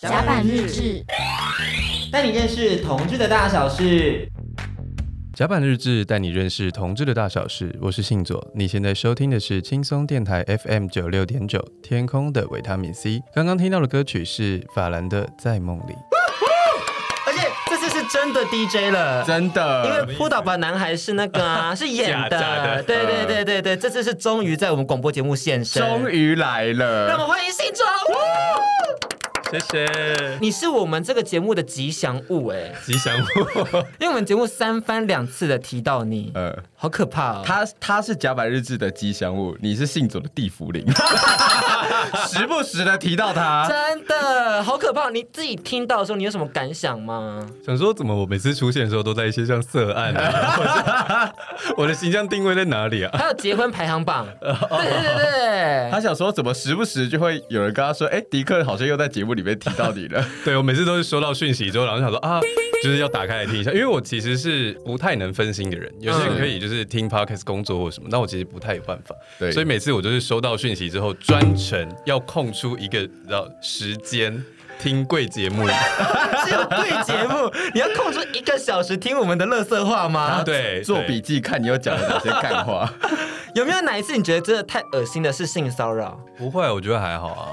甲板日志，带你认识同志的大小事。甲板日志带你认识同志的大小事。我是信佐，你现在收听的是轻松电台 FM 九六点九，天空的维他命 C。刚刚听到的歌曲是法兰的《在梦里》。真的 DJ 了，真的，因为扑倒吧男孩是那个啊，是演的，的对对对对对，这次是终于在我们广播节目现身，终于来了，让我们欢迎信佐。谢谢，你是我们这个节目的吉祥物哎，吉祥物，因为我们节目三番两次的提到你，好可怕哦。他他是甲板日志的吉祥物，你是信佐的地府灵，时不时的提到他，真的好可怕。你自己听到的时候，你有什么感想吗？想说怎么我每次出现的时候都在一些像色案啊，我的形象定位在哪里啊？还有结婚排行榜，对对对对，他想说怎么时不时就会有人跟他说，哎，迪克好像又在节目里。里面提到你了，对，我每次都是收到讯息之后，然后想说啊，就是要打开来听一下，因为我其实是不太能分心的人，有些人可以就是听 podcast 工作或什么，那我其实不太有办法，对，所以每次我就是收到讯息之后，专程要空出一个让时间听贵节目，只有贵节目，你要空出一个小时听我们的乐色话吗？对，做笔记看你又讲了哪些干话，有没有哪一次你觉得真的太恶心的是性骚扰？不会，我觉得还好啊。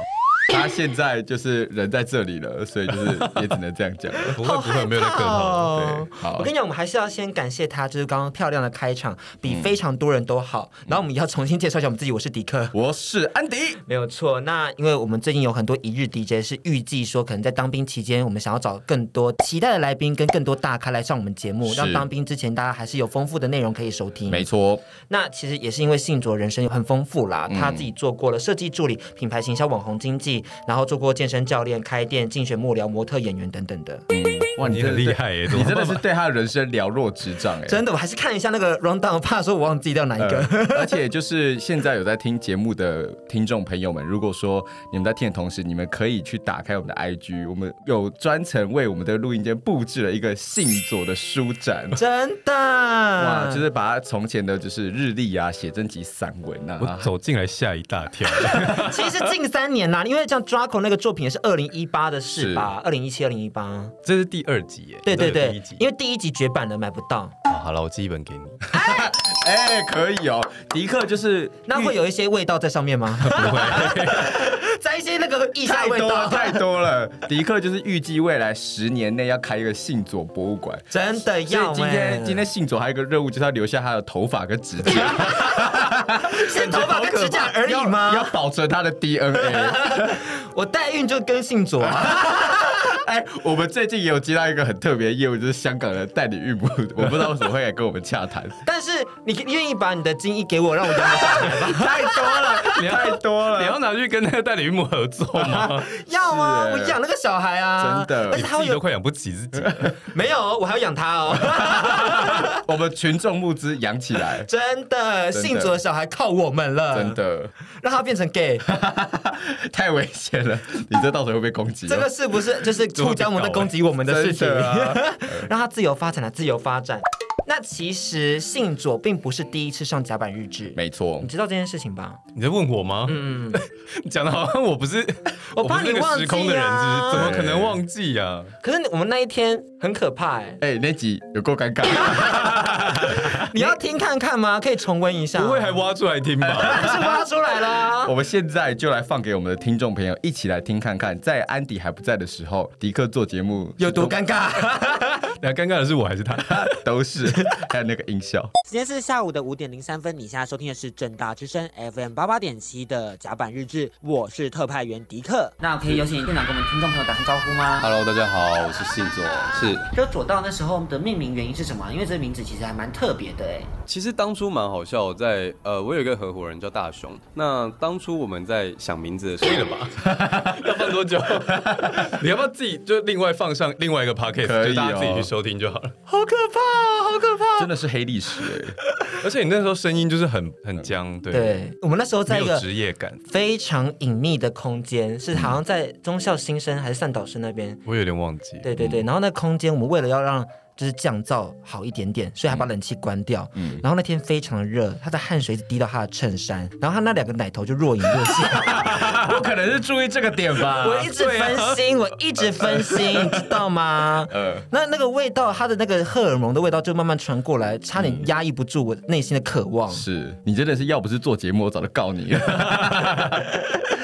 他现在就是人在这里了，所以就是也只能这样讲了。不会不会，没有在客套。对，好。我跟你讲，我们还是要先感谢他，就是刚刚漂亮的开场，比非常多人都好。嗯、然后我们也要重新介绍一下我们自己，我是迪克，我是安迪，没有错。那因为我们最近有很多一日 DJ 是预计说，可能在当兵期间，我们想要找更多期待的来宾跟更多大咖来上我们节目，让当兵之前大家还是有丰富的内容可以收听。没错。那其实也是因为信卓人生很丰富啦，他自己做过了设计助理、品牌行销、网红经济，然后做过。健身教练、开店、竞选幕僚、模特、演员等等的。嗯，哇，你很厉害耶！你真的是对他的人生了若指掌哎。真的，我还是看一下那个 rundown，怕说我忘记掉哪一个。呃、而且就是现在有在听节目的听众朋友们，如果说你们在听的同时，你们可以去打开我们的 IG，我们有专程为我们的录音间布置了一个信佐的书展。真的哇，就是把他从前的就是日历啊、写真集、散文啊，我走进来吓一大跳。其实近三年啦，因为像 Draco 那个。作品也是二零一八的事吧？二零一七、二零一八，这是第二集耶。对对对，因为第一集绝版了买不到。好了，我寄一本给你。哎，可以哦。迪克就是，那会有一些味道在上面吗？不会，在一些那个异味道太多了。迪克就是预计未来十年内要开一个信佐博物馆，真的要。今天今天信佐还有一个任务，就是要留下他的头发跟指甲。是头发跟指甲而已吗？要保存他的 DNA。我代孕就跟信佐啊。哎，我们最近也有接到一个很特别的业务，就是香港的代理孕母，我不知道为什么会来跟我们洽谈。但是你愿意把你的精液给我，让我养个小孩吗？太多了，你太多了，你要拿去跟那个代理孕母合作吗？要啊，我养那个小孩啊，真的，而且他都快养不起自己。没有，我还要养他哦。我们群众募资养起来，真的，信主的小孩靠我们了，真的，让他变成 gay，太危险了，你这到时候会被攻击。这个是不是就是？互相在攻击我们的事情，啊、让他自由发展了，自由发展。那其实信佐并不是第一次上甲板日志，没错，你知道这件事情吧？你在问我吗？嗯，讲的好像我不是，我怕你忘记啊，怎么可能忘记呀、啊？可是我们那一天很可怕哎、欸，哎、欸，那集有够尴尬，你要听看看吗？可以重温一下，不会还挖出来听吧？是挖出来了。我们现在就来放给我们的听众朋友一起来听看看，在安迪还不在的时候，迪克做节目有多尴尬。那尴尬的是我还是他？都是。还有那个音效。时间是下午的五点零三分，你现在收听的是正大之声 FM 八八点七的甲板日志，我是特派员迪克。那可以有请店长跟我们听众朋友打声招呼吗？Hello，大家好，我是信佐。是。就左道那时候的命名原因是什么？因为这个名字其实还蛮特别的哎。其实当初蛮好笑，在呃，我有一个合伙人叫大雄。那当初我们在想名字的时候，可以了吧？要放多久？你要不要自己就另外放上另外一个 p o c k e t 可以、哦、就大家自己去收听就好了。好可怕啊！好可怕！真的是黑历史哎！而且你那时候声音就是很很僵，对。对，我们那时候在一个职业感非常隐秘的空间，是好像在中校新生还是善导师那边，我有点忘记。对对对，然后那空间我们为了要让就是降噪好一点点，所以他把冷气关掉。嗯，然后那天非常的热，他的汗水一直滴到他的衬衫，然后他那两个奶头就若隐若现。我可能是注意这个点吧。我一直分心，我一直分心，你知道吗？呃，那那个味道，他的那个荷尔蒙的味道就慢慢传过来，差点压抑不住我内心的渴望。是你真的是要不是做节目，我早就告你了。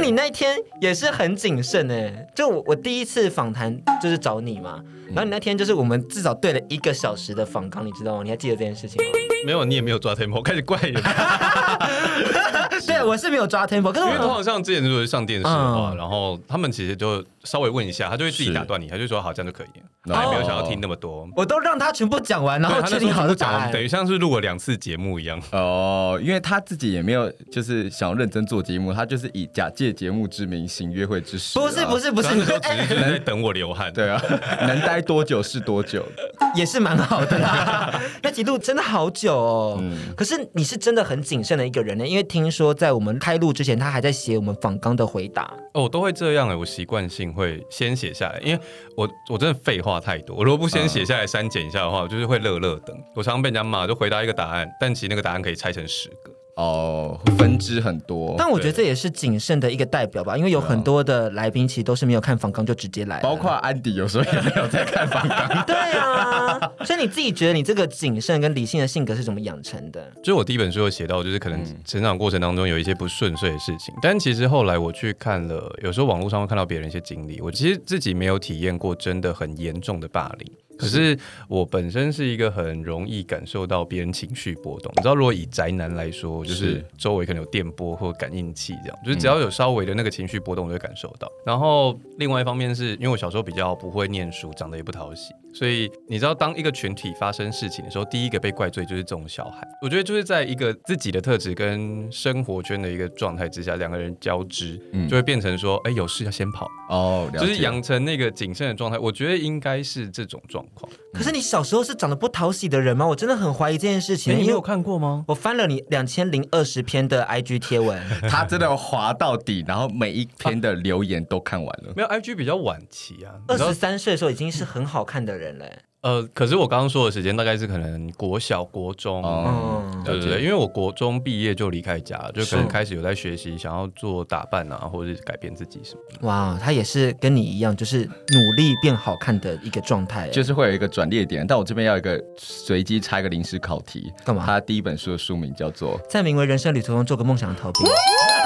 你那天也是很谨慎哎，就我我第一次访谈就是找你嘛，然后你那天就是我们至少对了一个小时的访纲，你知道吗？你还记得这件事情吗？没有，你也没有抓 tempo，开始怪人。对，我是没有抓 tempo，可是因为通常像之前就是上电视嘛，然后他们其实就稍微问一下，他就会自己打断你，他就说好，这样就可以了。他也没有想要听那么多，我都让他全部讲完，然后确定好就讲，等于像是录了两次节目一样。哦，因为他自己也没有就是想要认真做节目，他就是以假借节目之名行约会之实。不是不是不是，只是在等我流汗。对啊，能待多久是多久，也是蛮好的啦。那几录真的好久哦。可是你是真的很谨慎的一个人呢，因为听说在我们开录之前，他还在写我们访纲的回答。哦，我都会这样哎，我习惯性会先写下来，因为我我真的废话太多，我如果不先写下来删减一下的话，我就是会乐乐等。我常常被人家骂，就回答一个答案，但其实那个答案可以拆成十个。哦，分支很多，但我觉得这也是谨慎的一个代表吧，因为有很多的来宾其实都是没有看房纲就直接来，包括安迪有时候也没有在看房纲。对啊，所以你自己觉得你这个谨慎跟理性的性格是怎么养成的？就是我第一本书有写到，就是可能成长过程当中有一些不顺遂的事情，但其实后来我去看了，有时候网络上会看到别人一些经历，我其实自己没有体验过真的很严重的霸凌。可是我本身是一个很容易感受到别人情绪波动。你知道，如果以宅男来说，就是周围可能有电波或感应器这样，就是只要有稍微的那个情绪波动，我就会感受到。然后另外一方面是因为我小时候比较不会念书，长得也不讨喜。所以你知道，当一个群体发生事情的时候，第一个被怪罪就是这种小孩。我觉得就是在一个自己的特质跟生活圈的一个状态之下，两个人交织，就会变成说，哎，有事要先跑哦，就是养成那个谨慎的状态。我觉得应该是这种状况。可是你小时候是长得不讨喜的人吗？我真的很怀疑这件事情。你有看过吗？我翻了你两千零二十篇的 IG 贴文，他真的滑到底，然后每一篇的留言都看完了。没有 IG 比较晚期啊，二十三岁的时候已经是很好看的人了。呃，可是我刚刚说的时间大概是可能国小、国中，嗯，对对对，因为我国中毕业就离开家，就可能开始有在学习，想要做打扮啊，或者是改变自己什么的。哇，他也是跟你一样，就是努力变好看的一个状态，就是会有一个转捩点。但我这边要一个随机插一个临时考题，干嘛？他第一本书的书名叫做《在名为人生旅途中做个梦想的逃兵》。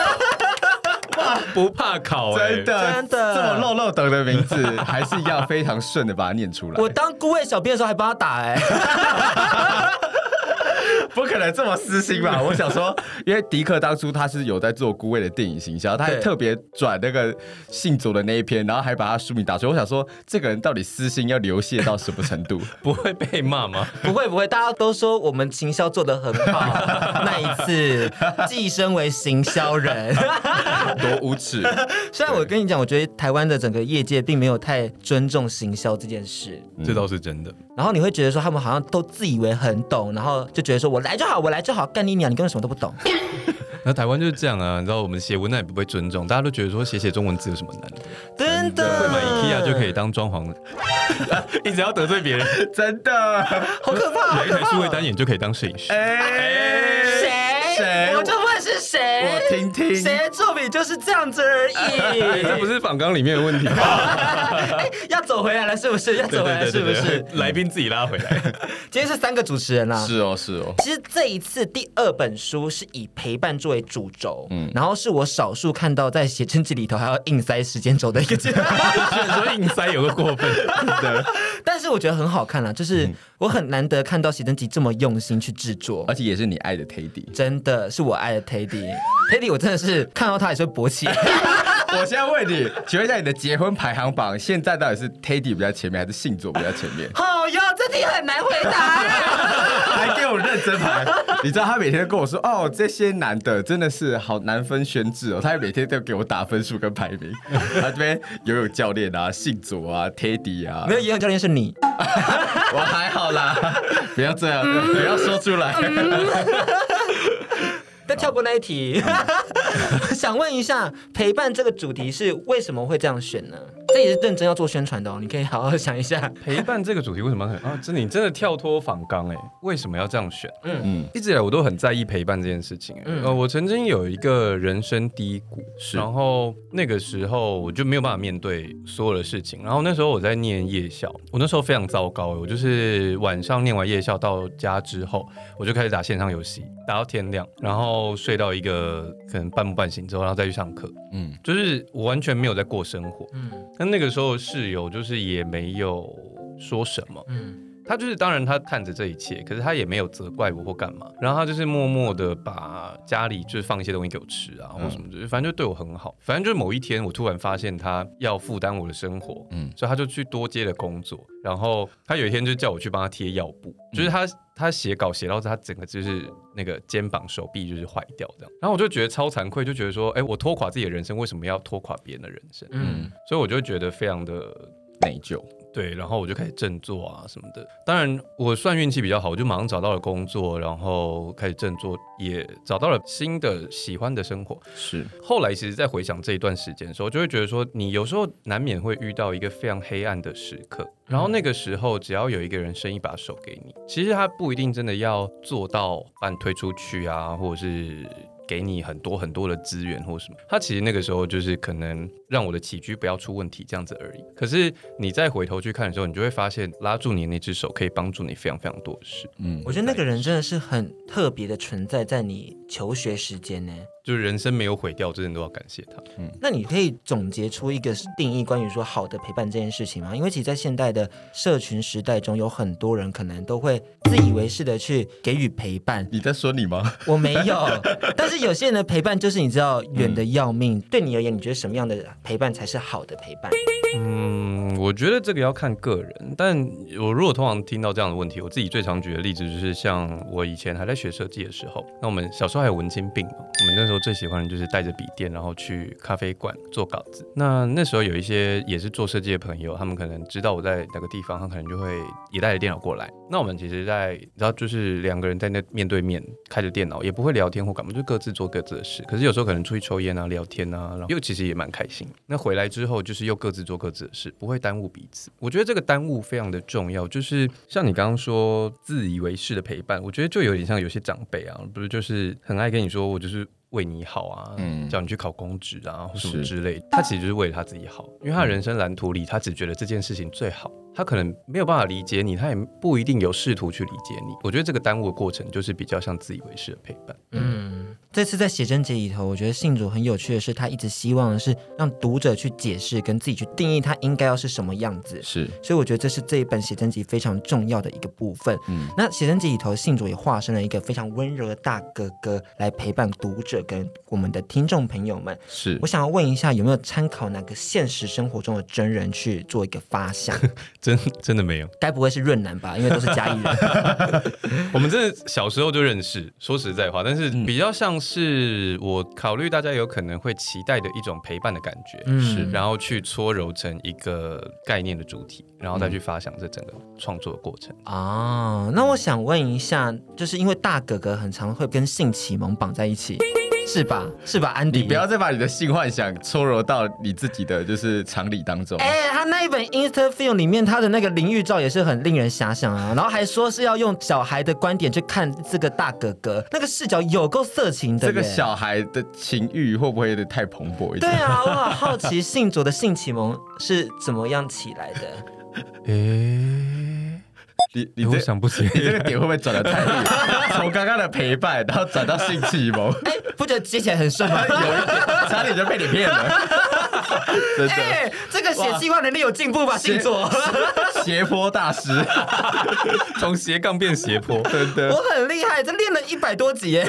不怕考，欸，真的真的这么漏漏等的名字，还是要非常顺的把它念出来。我当顾问小编的时候还帮他打哎，欸。不可能这么私心吧？我想说，因为迪克当初他是有在做孤味的电影行销，他还特别转那个信左的那一篇，然后还把他书名打出来。我想说，这个人到底私心要流泻到什么程度？不会被骂吗？不会不会，大家都说我们行销做得很好。那一次，寄身为行销人，多无耻！虽然我跟你讲，我觉得台湾的整个业界并没有太尊重行销这件事，这倒是真的。然后你会觉得说，他们好像都自以为很懂，然后就觉得说我。来就好，我来就好，干你娘！你根本什么都不懂。那台湾就是这样啊，你知道我们写文案也不被尊重，大家都觉得说写写中文字有什么难的？真的，会买 IKEA 就可以当装潢，一直要得罪别人，真的好可怕。买一台数位单眼就可以当摄影师。谁？谁我就谁？我听听。谁的作品就是这样子而已？这不是访纲里面的问题吗？要走回来了是不是？要走回来是不是？来宾自己拉回来。今天是三个主持人啦。是哦，是哦。其实这一次第二本书是以陪伴作为主轴，嗯，然后是我少数看到在写真集里头还要硬塞时间轴的一个阶段。虽然说硬塞有个过分，对。但是我觉得很好看啦，就是我很难得看到写真集这么用心去制作，而且也是你爱的 Teddy，真的是我爱的 Teddy，Teddy 我真的是看到他也是会勃起。我现在问你，请问一下你的结婚排行榜现在到底是 Teddy 比较前面，还是信左比较前面？好哟，这题很难回答，还给我认真排。你知道他每天都跟我说，哦，这些男的真的是好难分轩輊哦，他还每天都给我打分数跟排名。他这边游泳教练啊，信左啊，Teddy 啊，没有游泳教练是你，我还好啦，不要这样，嗯、不要说出来。再跳过那一题，想问一下，陪伴这个主题是为什么会这样选呢？这也是认真要做宣传的哦，你可以好好想一下。陪伴这个主题为什么很啊？真的，你真的跳脱仿纲哎，为什么要这样选？嗯嗯，一直以来我都很在意陪伴这件事情。嗯，呃，我曾经有一个人生低谷，是然后那个时候我就没有办法面对所有的事情。然后那时候我在念夜校，我那时候非常糟糕，我就是晚上念完夜校到家之后，我就开始打线上游戏，打到天亮，然后睡到一个可能半梦半醒之后，然后再去上课。嗯，就是我完全没有在过生活。嗯。但那个时候室友就是也没有说什么，嗯，他就是当然他看着这一切，可是他也没有责怪我或干嘛，然后他就是默默的把家里就是放一些东西给我吃啊或什么的，反正就对我很好。反正就是某一天我突然发现他要负担我的生活，嗯，所以他就去多接了工作，然后他有一天就叫我去帮他贴药布，就是他他写稿写到他整个就是那个肩膀手臂就是坏掉这样，然后我就觉得超惭愧，就觉得说，哎，我拖垮自己的人生，为什么要拖垮别人的人生？嗯，所以我就觉得非常的内疚。对，然后我就开始振作啊什么的。当然，我算运气比较好，我就马上找到了工作，然后开始振作，也找到了新的喜欢的生活。是。后来，其实，在回想这一段时间的时候，就会觉得说，你有时候难免会遇到一个非常黑暗的时刻，然后那个时候，只要有一个人伸一把手给你，其实他不一定真的要做到把你推出去啊，或者是。给你很多很多的资源或什么，他其实那个时候就是可能让我的起居不要出问题这样子而已。可是你再回头去看的时候，你就会发现拉住你那只手可以帮助你非常非常多的事。嗯，我觉得那个人真的是很特别的存在在你求学时间呢。就是人生没有毁掉，真的都要感谢他。嗯，那你可以总结出一个定义，关于说好的陪伴这件事情吗？因为其实，在现代的社群时代中，有很多人可能都会自以为是的去给予陪伴。你在说你吗？我没有，但是有些人的陪伴就是你知道远的要命。嗯，对你而言，你觉得什么样的陪伴才是好的陪伴？嗯，我觉得这个要看个人。但我如果通常听到这样的问题，我自己最常举的例子就是像我以前还在学设计的时候，那我们小时候还有文青病嘛，我们那时候最喜欢的就是带着笔电，然后去咖啡馆做稿子。那那时候有一些也是做设计的朋友，他们可能知道我在哪个地方，他可能就会也带着电脑过来。那我们其实在，在然后就是两个人在那面对面开着电脑，也不会聊天或干嘛，就各自做各自的事。可是有时候可能出去抽烟啊、聊天啊，然后又其实也蛮开心。那回来之后就是又各自做各自的事，不会耽误彼此。我觉得这个耽误非常的重要，就是像你刚刚说自以为是的陪伴，我觉得就有点像有些长辈啊，不是就是很爱跟你说我就是。为你好啊，嗯，叫你去考公职啊，或什么之类，他其实就是为了他自己好，因为他的人生蓝图里，他只觉得这件事情最好，他可能没有办法理解你，他也不一定有试图去理解你。我觉得这个耽误的过程，就是比较像自以为是的陪伴。嗯，这次在写真集里头，我觉得信主很有趣的是，他一直希望的是让读者去解释，跟自己去定义他应该要是什么样子。是，所以我觉得这是这一本写真集非常重要的一个部分。嗯，那写真集里头，信主也化身了一个非常温柔的大哥哥来陪伴读者。跟我们的听众朋友们，是我想要问一下，有没有参考哪个现实生活中的真人去做一个发想？真 真的没有，该不会是润男吧？因为都是嘉义人。我们真的小时候就认识，说实在话，但是比较像是我考虑大家有可能会期待的一种陪伴的感觉，嗯，是，然后去搓揉成一个概念的主体，然后再去发想这整个创作的过程。啊，那我想问一下，就是因为大哥哥很常会跟性启蒙绑在一起。是吧？是吧，安迪？你不要再把你的性幻想搓揉到你自己的就是常理当中。哎、欸，他那一本 Instafilm 里面，他的那个淋浴照也是很令人遐想啊。然后还说是要用小孩的观点去看这个大哥哥，那个视角有够色情的。这个小孩的情欲会不会有点太蓬勃一点？对啊，我好好奇信佐的性启蒙是怎么样起来的？哎、欸。你你这想不起，你这个点会不会转的太远？从刚刚的陪伴，然后转到性启蒙，哎，不觉得接起来很顺吗？有一点，差点就被你骗了。真的，欸、这个写计划能力有进步吧？星座，斜坡大师，从斜杠变斜坡，真的，我很厉害，这练了一百多集耶。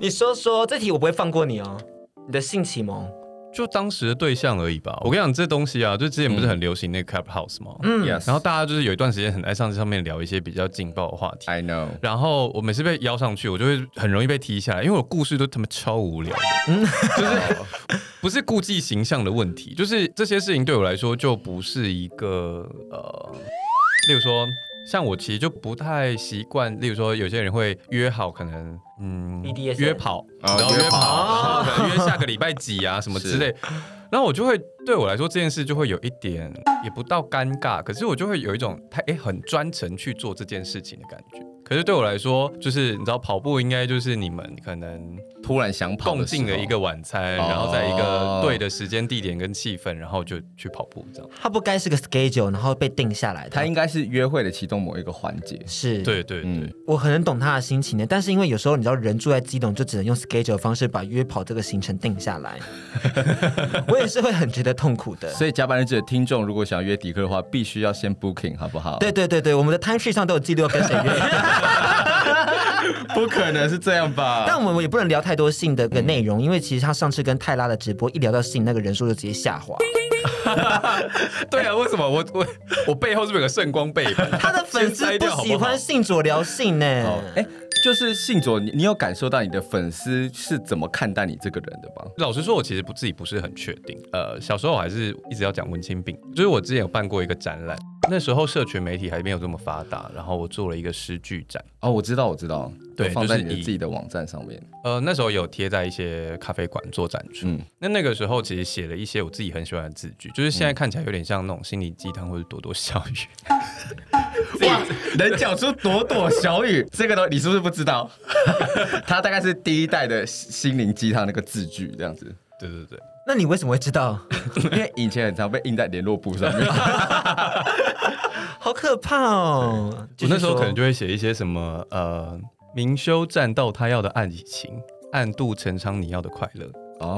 你说说，这题我不会放过你哦。你的性启蒙。就当时的对象而已吧。我跟你讲，这东西啊，就之前不是很流行那个 Clubhouse 吗？嗯，然后大家就是有一段时间很爱上这上面聊一些比较劲爆的话题。I know。然后我每次被邀上去，我就会很容易被踢下来，因为我故事都他妈超无聊的。嗯，就是 不是顾忌形象的问题，就是这些事情对我来说就不是一个呃，例如说。像我其实就不太习惯，例如说有些人会约好，可能嗯约跑，然后约跑，然后可能 约下个礼拜几啊什么之类。然后我就会对我来说这件事就会有一点也不到尴尬，可是我就会有一种他哎很专程去做这件事情的感觉。可是对我来说，就是你知道跑步应该就是你们可能突然想跑，共进了一个晚餐，然后在一个对的时间、地点跟气氛，然后就去跑步这样。他不该是个 schedule，然后被定下来的。他应该是约会的其中某一个环节。是，对对对，嗯、我很能懂他的心情呢。但是因为有时候你知道人住在基隆，就只能用 schedule 的方式把约跑这个行程定下来。我也是会很觉得痛苦的。所以加班日志的听众如果想要约迪克的话，必须要先 booking 好不好？对对对对，我们的 time sheet 上都有记录要跟谁约。不可能是这样吧？但我们也不能聊太多性的个内容，嗯、因为其实他上次跟泰拉的直播一聊到性，那个人数就直接下滑。对啊，为什么我我我背后是不是有个圣光背板？他的粉丝不喜欢性左聊性呢？哎。就是信左，你你有感受到你的粉丝是怎么看待你这个人的吗？老实说，我其实不自己不是很确定。呃，小时候我还是一直要讲文青病，就是我之前有办过一个展览，那时候社群媒体还没有这么发达，然后我做了一个诗句展。哦，我知道，我知道，对，放在你的自己的网站上面。呃，那时候有贴在一些咖啡馆做展出。嗯，那那个时候其实写了一些我自己很喜欢的字句，就是现在看起来有点像那种心灵鸡汤或者朵朵小雨。哇，能讲出朵朵小雨这个都，你是不是不知道？他大概是第一代的心灵鸡汤那个字句这样子。对对对，那你为什么会知道？因为以前很常被印在联络簿上面。好可怕哦！我那时候可能就会写一些什么呃，明修栈道他要的爱情，暗度陈仓你要的快乐。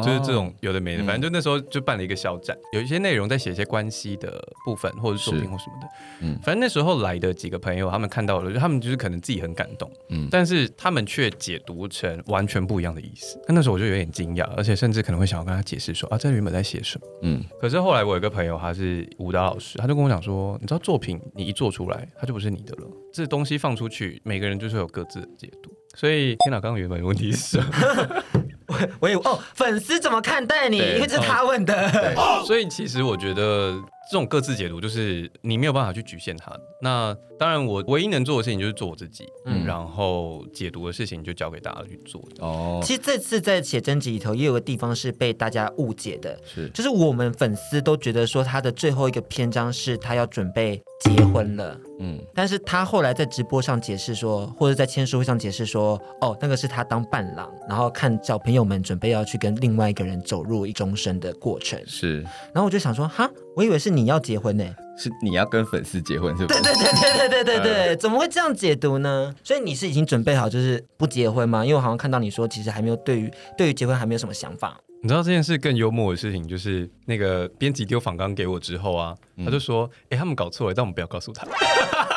就是这种有的没的，反正就那时候就办了一个小展，有一些内容在写一些关系的部分，或者是作品或什么的。嗯，反正那时候来的几个朋友，他们看到了，就他们就是可能自己很感动，嗯，但是他们却解读成完全不一样的意思。那那时候我就有点惊讶，而且甚至可能会想要跟他解释说啊，这原本在写什么？嗯，可是后来我有个朋友，他是舞蹈老师，他就跟我讲说，你知道作品你一做出来，它就不是你的了，这东西放出去，每个人就是有各自的解读。所以天哪，刚刚原本的问题是什么？我我有哦，粉丝怎么看待你？因为这是他问的。哦，所以其实我觉得。这种各自解读就是你没有办法去局限他。那当然，我唯一能做的事情就是做我自己，嗯，然后解读的事情就交给大家去做。哦，其实这次在写真集里头也有个地方是被大家误解的，是就是我们粉丝都觉得说他的最后一个篇章是他要准备结婚了，嗯，但是他后来在直播上解释说，或者在签书会上解释说，哦，那个是他当伴郎，然后看小朋友们准备要去跟另外一个人走入一终身的过程，是。然后我就想说，哈。我以为是你要结婚呢？是你要跟粉丝结婚是不是？对 对对对对对对对，怎么会这样解读呢？所以你是已经准备好就是不结婚吗？因为我好像看到你说，其实还没有对于对于结婚还没有什么想法。你知道这件事更幽默的事情，就是那个编辑丢访纲给我之后啊，他就说：“哎、嗯，他们搞错了，但我们不要告诉他。”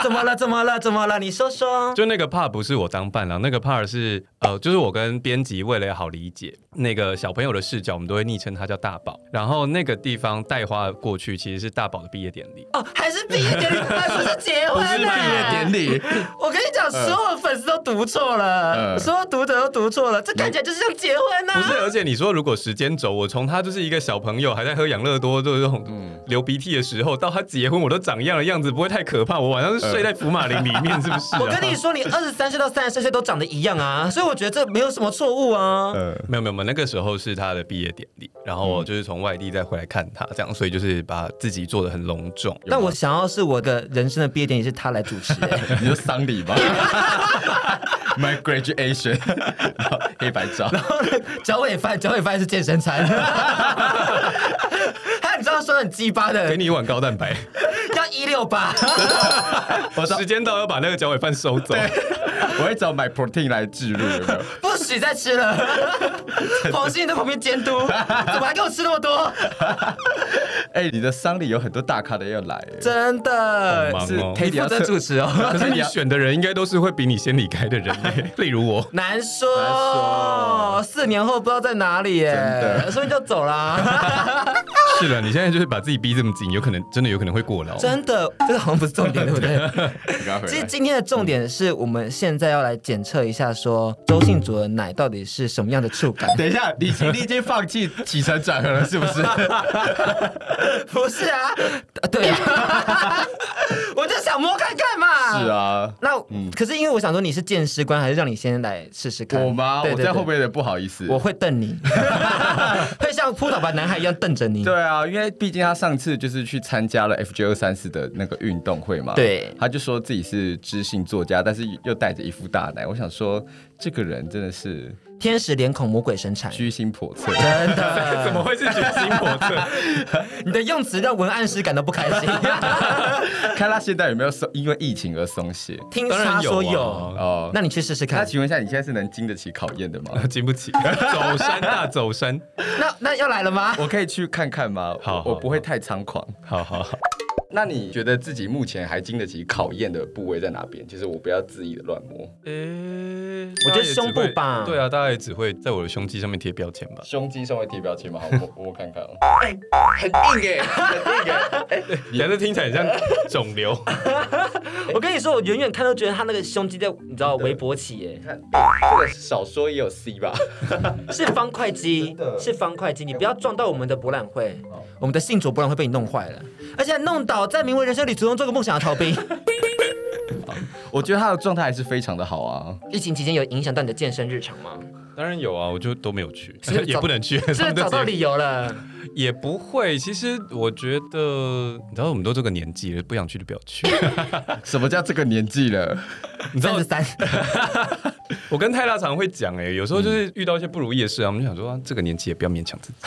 怎么了？怎么了？怎么了？你说说。就那个 part 不是我当伴郎，那个 part 是呃，就是我跟编辑为了好理解那个小朋友的视角，我们都会昵称他叫大宝。然后那个地方带花过去，其实是大宝的毕业典礼。哦，还是毕业典礼，还不是结婚？不是毕业典礼。我跟你讲，所有的粉丝都读错了，呃、所有读者都读错了，这看起来就是像结婚呢、啊。不是，而且你说如果时间轴，我从他就是一个小朋友还在喝养乐多，就是这种流鼻涕的时候，到他结婚，我都长一样的样子，不会太可怕。我晚上是睡在福马林里。面是不是、啊？我跟你说，你二十三岁到三十四岁都长得一样啊，所以我觉得这没有什么错误啊。呃，没有没有没有，那个时候是他的毕业典礼，然后我就是从外地再回来看他，这样，所以就是把自己做的很隆重。但我想要是我的人生的毕业典礼是他来主持，你就丧礼吧？My graduation，黑白照，然后脚尾饭，脚尾饭是健身餐。他你知道说很鸡巴的，给你一碗高蛋白。要一六八，我时间到要把那个脚尾饭收走。我会找 My Protein 来置入，有没有？不许再吃了。黄心在旁边监督，怎么还给我吃那么多？哎、欸，你的丧礼有很多大咖的要来，真的，忙哦。可以负责主持哦。可是你选的人应该都是会比你先离开的人，例如我。难说，难说四年后不知道在哪里耶，真的，所以就走啦。是的，你现在就是把自己逼这么紧，有可能真的有可能会过劳。真的，这个好像不是重点，对不对？其实今天的重点是我们现在要来检测一下，说周信主的奶到底是什么样的触感。等一下，你你已经放弃起承转合了，是不是？不是啊，对啊，我就想摸看看嘛。是啊，那可是因为我想说你是见识官，还是让你先来试试看？我吗？我在后面有点不好意思，我会瞪你，会像扑倒吧男孩一样瞪着你。对啊，因为毕竟他上次就是去参加了 FG 二三四的那个运动会嘛，对，他就说自己是知性作家，但是又带着一副大奶。我想说，这个人真的是。天使脸孔，魔鬼身材，居心叵测，真的？怎么会是居心叵测？你的用词让文案师感到不开心。看他现在有没有松，因为疫情而松懈？听他说有哦，那你去试试看。那请问一下，你现在是能经得起考验的吗？经不起，走山啊走山。那那要来了吗？我可以去看看吗？好，我不会太猖狂。好好好。那你觉得自己目前还经得起考验的部位在哪边？其实我不要恣意的乱摸。诶、欸，我觉得胸部吧。对啊，大概也只会在我的胸肌上面贴标签吧。胸肌上面贴标签吗？好，我摸摸看看。哎、欸，很硬哎，很硬哎。哎、欸，你还是听起来很像肿瘤。我跟你说，我远远看都觉得他那个胸肌在，你知道围脖起哎。看，这个少说也有 C 吧？是方块肌，是方块肌。你不要撞到我们的博览会，我们的信卓博览会被你弄坏了，而且弄倒。在名为人生旅途中做个梦想的逃兵，我觉得他的状态还是非常的好啊。疫情期间有影响到你的健身日常吗？当然有啊，我就都没有去，也不能去，是找到理由了。也不会，其实我觉得，你知道，我们都这个年纪了，不想去就不要去。什么叫这个年纪了？你知道三十三。我跟泰拉常会讲，哎，有时候就是遇到一些不如意的事啊，我们就想说，啊，这个年纪也不要勉强自己。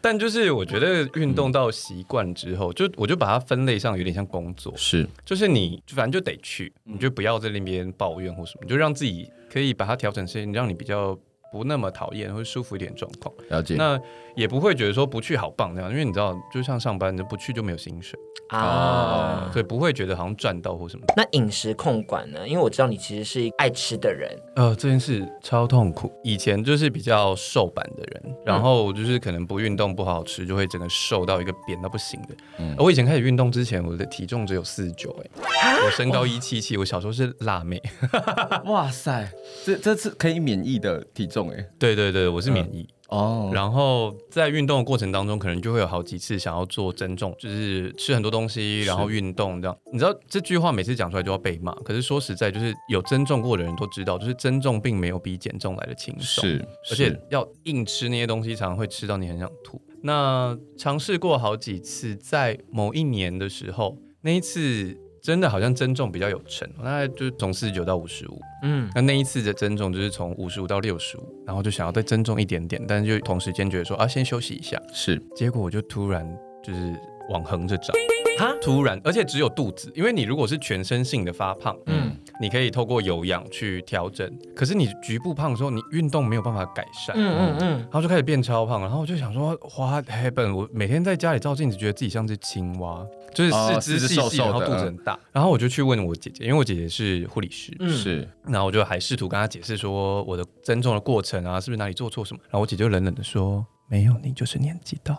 但就是我觉得运动到习惯之后，就我就把它分类上有点像工作，是，就是你反正就得去，你就不要在那边抱怨或什么，就让自己可以把它调整成让你比较不那么讨厌，会舒服一点状况。了解。那也不会觉得说不去好棒那样，因为你知道，就像上班，你不去就没有薪水。啊，所以不会觉得好像赚到或什么。那饮食控管呢？因为我知道你其实是一个爱吃的人。呃，这件事超痛苦。以前就是比较瘦版的人，然后就是可能不运动不好好吃，就会整个瘦到一个扁到不行的。嗯，我以前开始运动之前，我的体重只有四十九，哎，我身高一七七，我小时候是辣妹。哇塞，这这次可以免疫的体重哎。对对对，我是免疫。嗯哦，oh. 然后在运动的过程当中，可能就会有好几次想要做增重，就是吃很多东西，然后运动这样。你知道这句话每次讲出来就要被骂，可是说实在，就是有增重过的人都知道，就是增重并没有比减重来的轻松，是，而且要硬吃那些东西，常常会吃到你很想吐。那尝试过好几次，在某一年的时候，那一次。真的好像增重比较有成，大概就是从四十九到五十五，嗯，那那一次的增重就是从五十五到六十五，然后就想要再增重一点点，但是就同时间觉得说啊，先休息一下，是，结果我就突然就是往横着长，哈，突然，而且只有肚子，因为你如果是全身性的发胖，嗯，你可以透过有氧去调整，可是你局部胖的时候，你运动没有办法改善，嗯嗯嗯，然后就开始变超胖，然后我就想说，What happened？我每天在家里照镜子，觉得自己像只青蛙。就是四肢细细，然后肚子很大，然后我就去问我姐姐，因为我姐姐是护理师，是，然后我就还试图跟她解释说我的增重的过程啊，是不是哪里做错什么？然后我姐就冷冷的说：“没有，你就是年纪大。”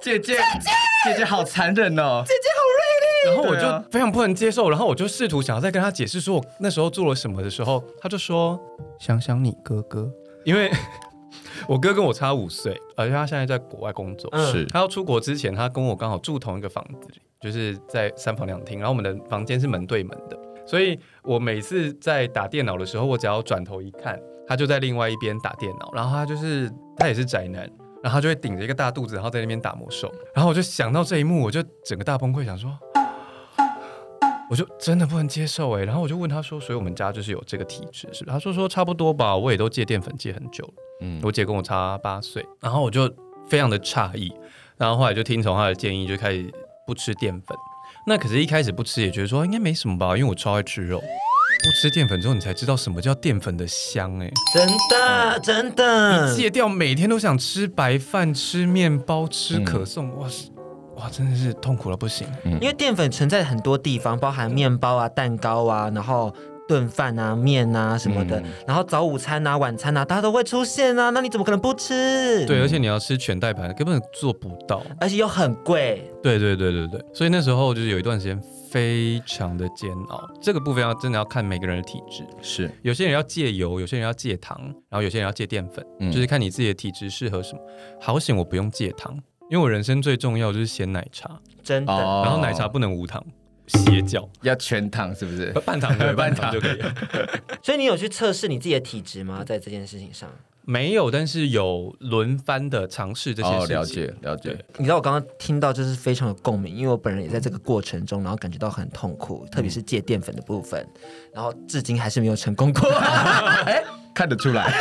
姐姐，姐姐，姐姐，姐姐好残忍哦，姐姐。然后我就非常不能接受，然后我就试图想要再跟他解释说我那时候做了什么的时候，他就说：“想想你哥哥，因为。”我哥跟我差五岁，而且他现在在国外工作。是，他要出国之前，他跟我刚好住同一个房子里，就是在三房两厅。然后我们的房间是门对门的，所以我每次在打电脑的时候，我只要转头一看，他就在另外一边打电脑。然后他就是他也是宅男，然后他就会顶着一个大肚子，然后在那边打魔兽。然后我就想到这一幕，我就整个大崩溃，想说，我就真的不能接受哎。然后我就问他说，所以我们家就是有这个体质，是不是？他说说差不多吧，我也都戒淀粉戒很久了。嗯，我姐跟我差八岁，然后我就非常的诧异，然后后来就听从他的建议，就开始不吃淀粉。那可是，一开始不吃也觉得说应该没什么吧，因为我超爱吃肉。不吃淀粉之后，你才知道什么叫淀粉的香哎、欸，真的、嗯、真的。你戒掉，每天都想吃白饭、吃面包、吃可颂，嗯、哇哇，真的是痛苦了不行。嗯、因为淀粉存在很多地方，包含面包啊、蛋糕啊，然后。炖饭啊、面啊什么的，嗯、然后早午餐啊、晚餐啊，它都会出现啊。那你怎么可能不吃？对，而且你要吃全代盘，根本做不到，而且又很贵。对对对对对，所以那时候就是有一段时间非常的煎熬。这个部分要真的要看每个人的体质，是有些人要戒油，有些人要戒糖，然后有些人要戒淀粉，嗯、就是看你自己的体质适合什么。好险我不用戒糖。因为我人生最重要就是鲜奶茶，真的。然后奶茶不能无糖，邪教要全糖，是不是？半糖对，半糖就可以。所以你有去测试你自己的体质吗？在这件事情上？没有，但是有轮番的尝试这些事情。哦，了解了解。你知道我刚刚听到就是非常有共鸣，因为我本人也在这个过程中，然后感觉到很痛苦，特别是戒淀粉的部分，然后至今还是没有成功过。哎，看得出来。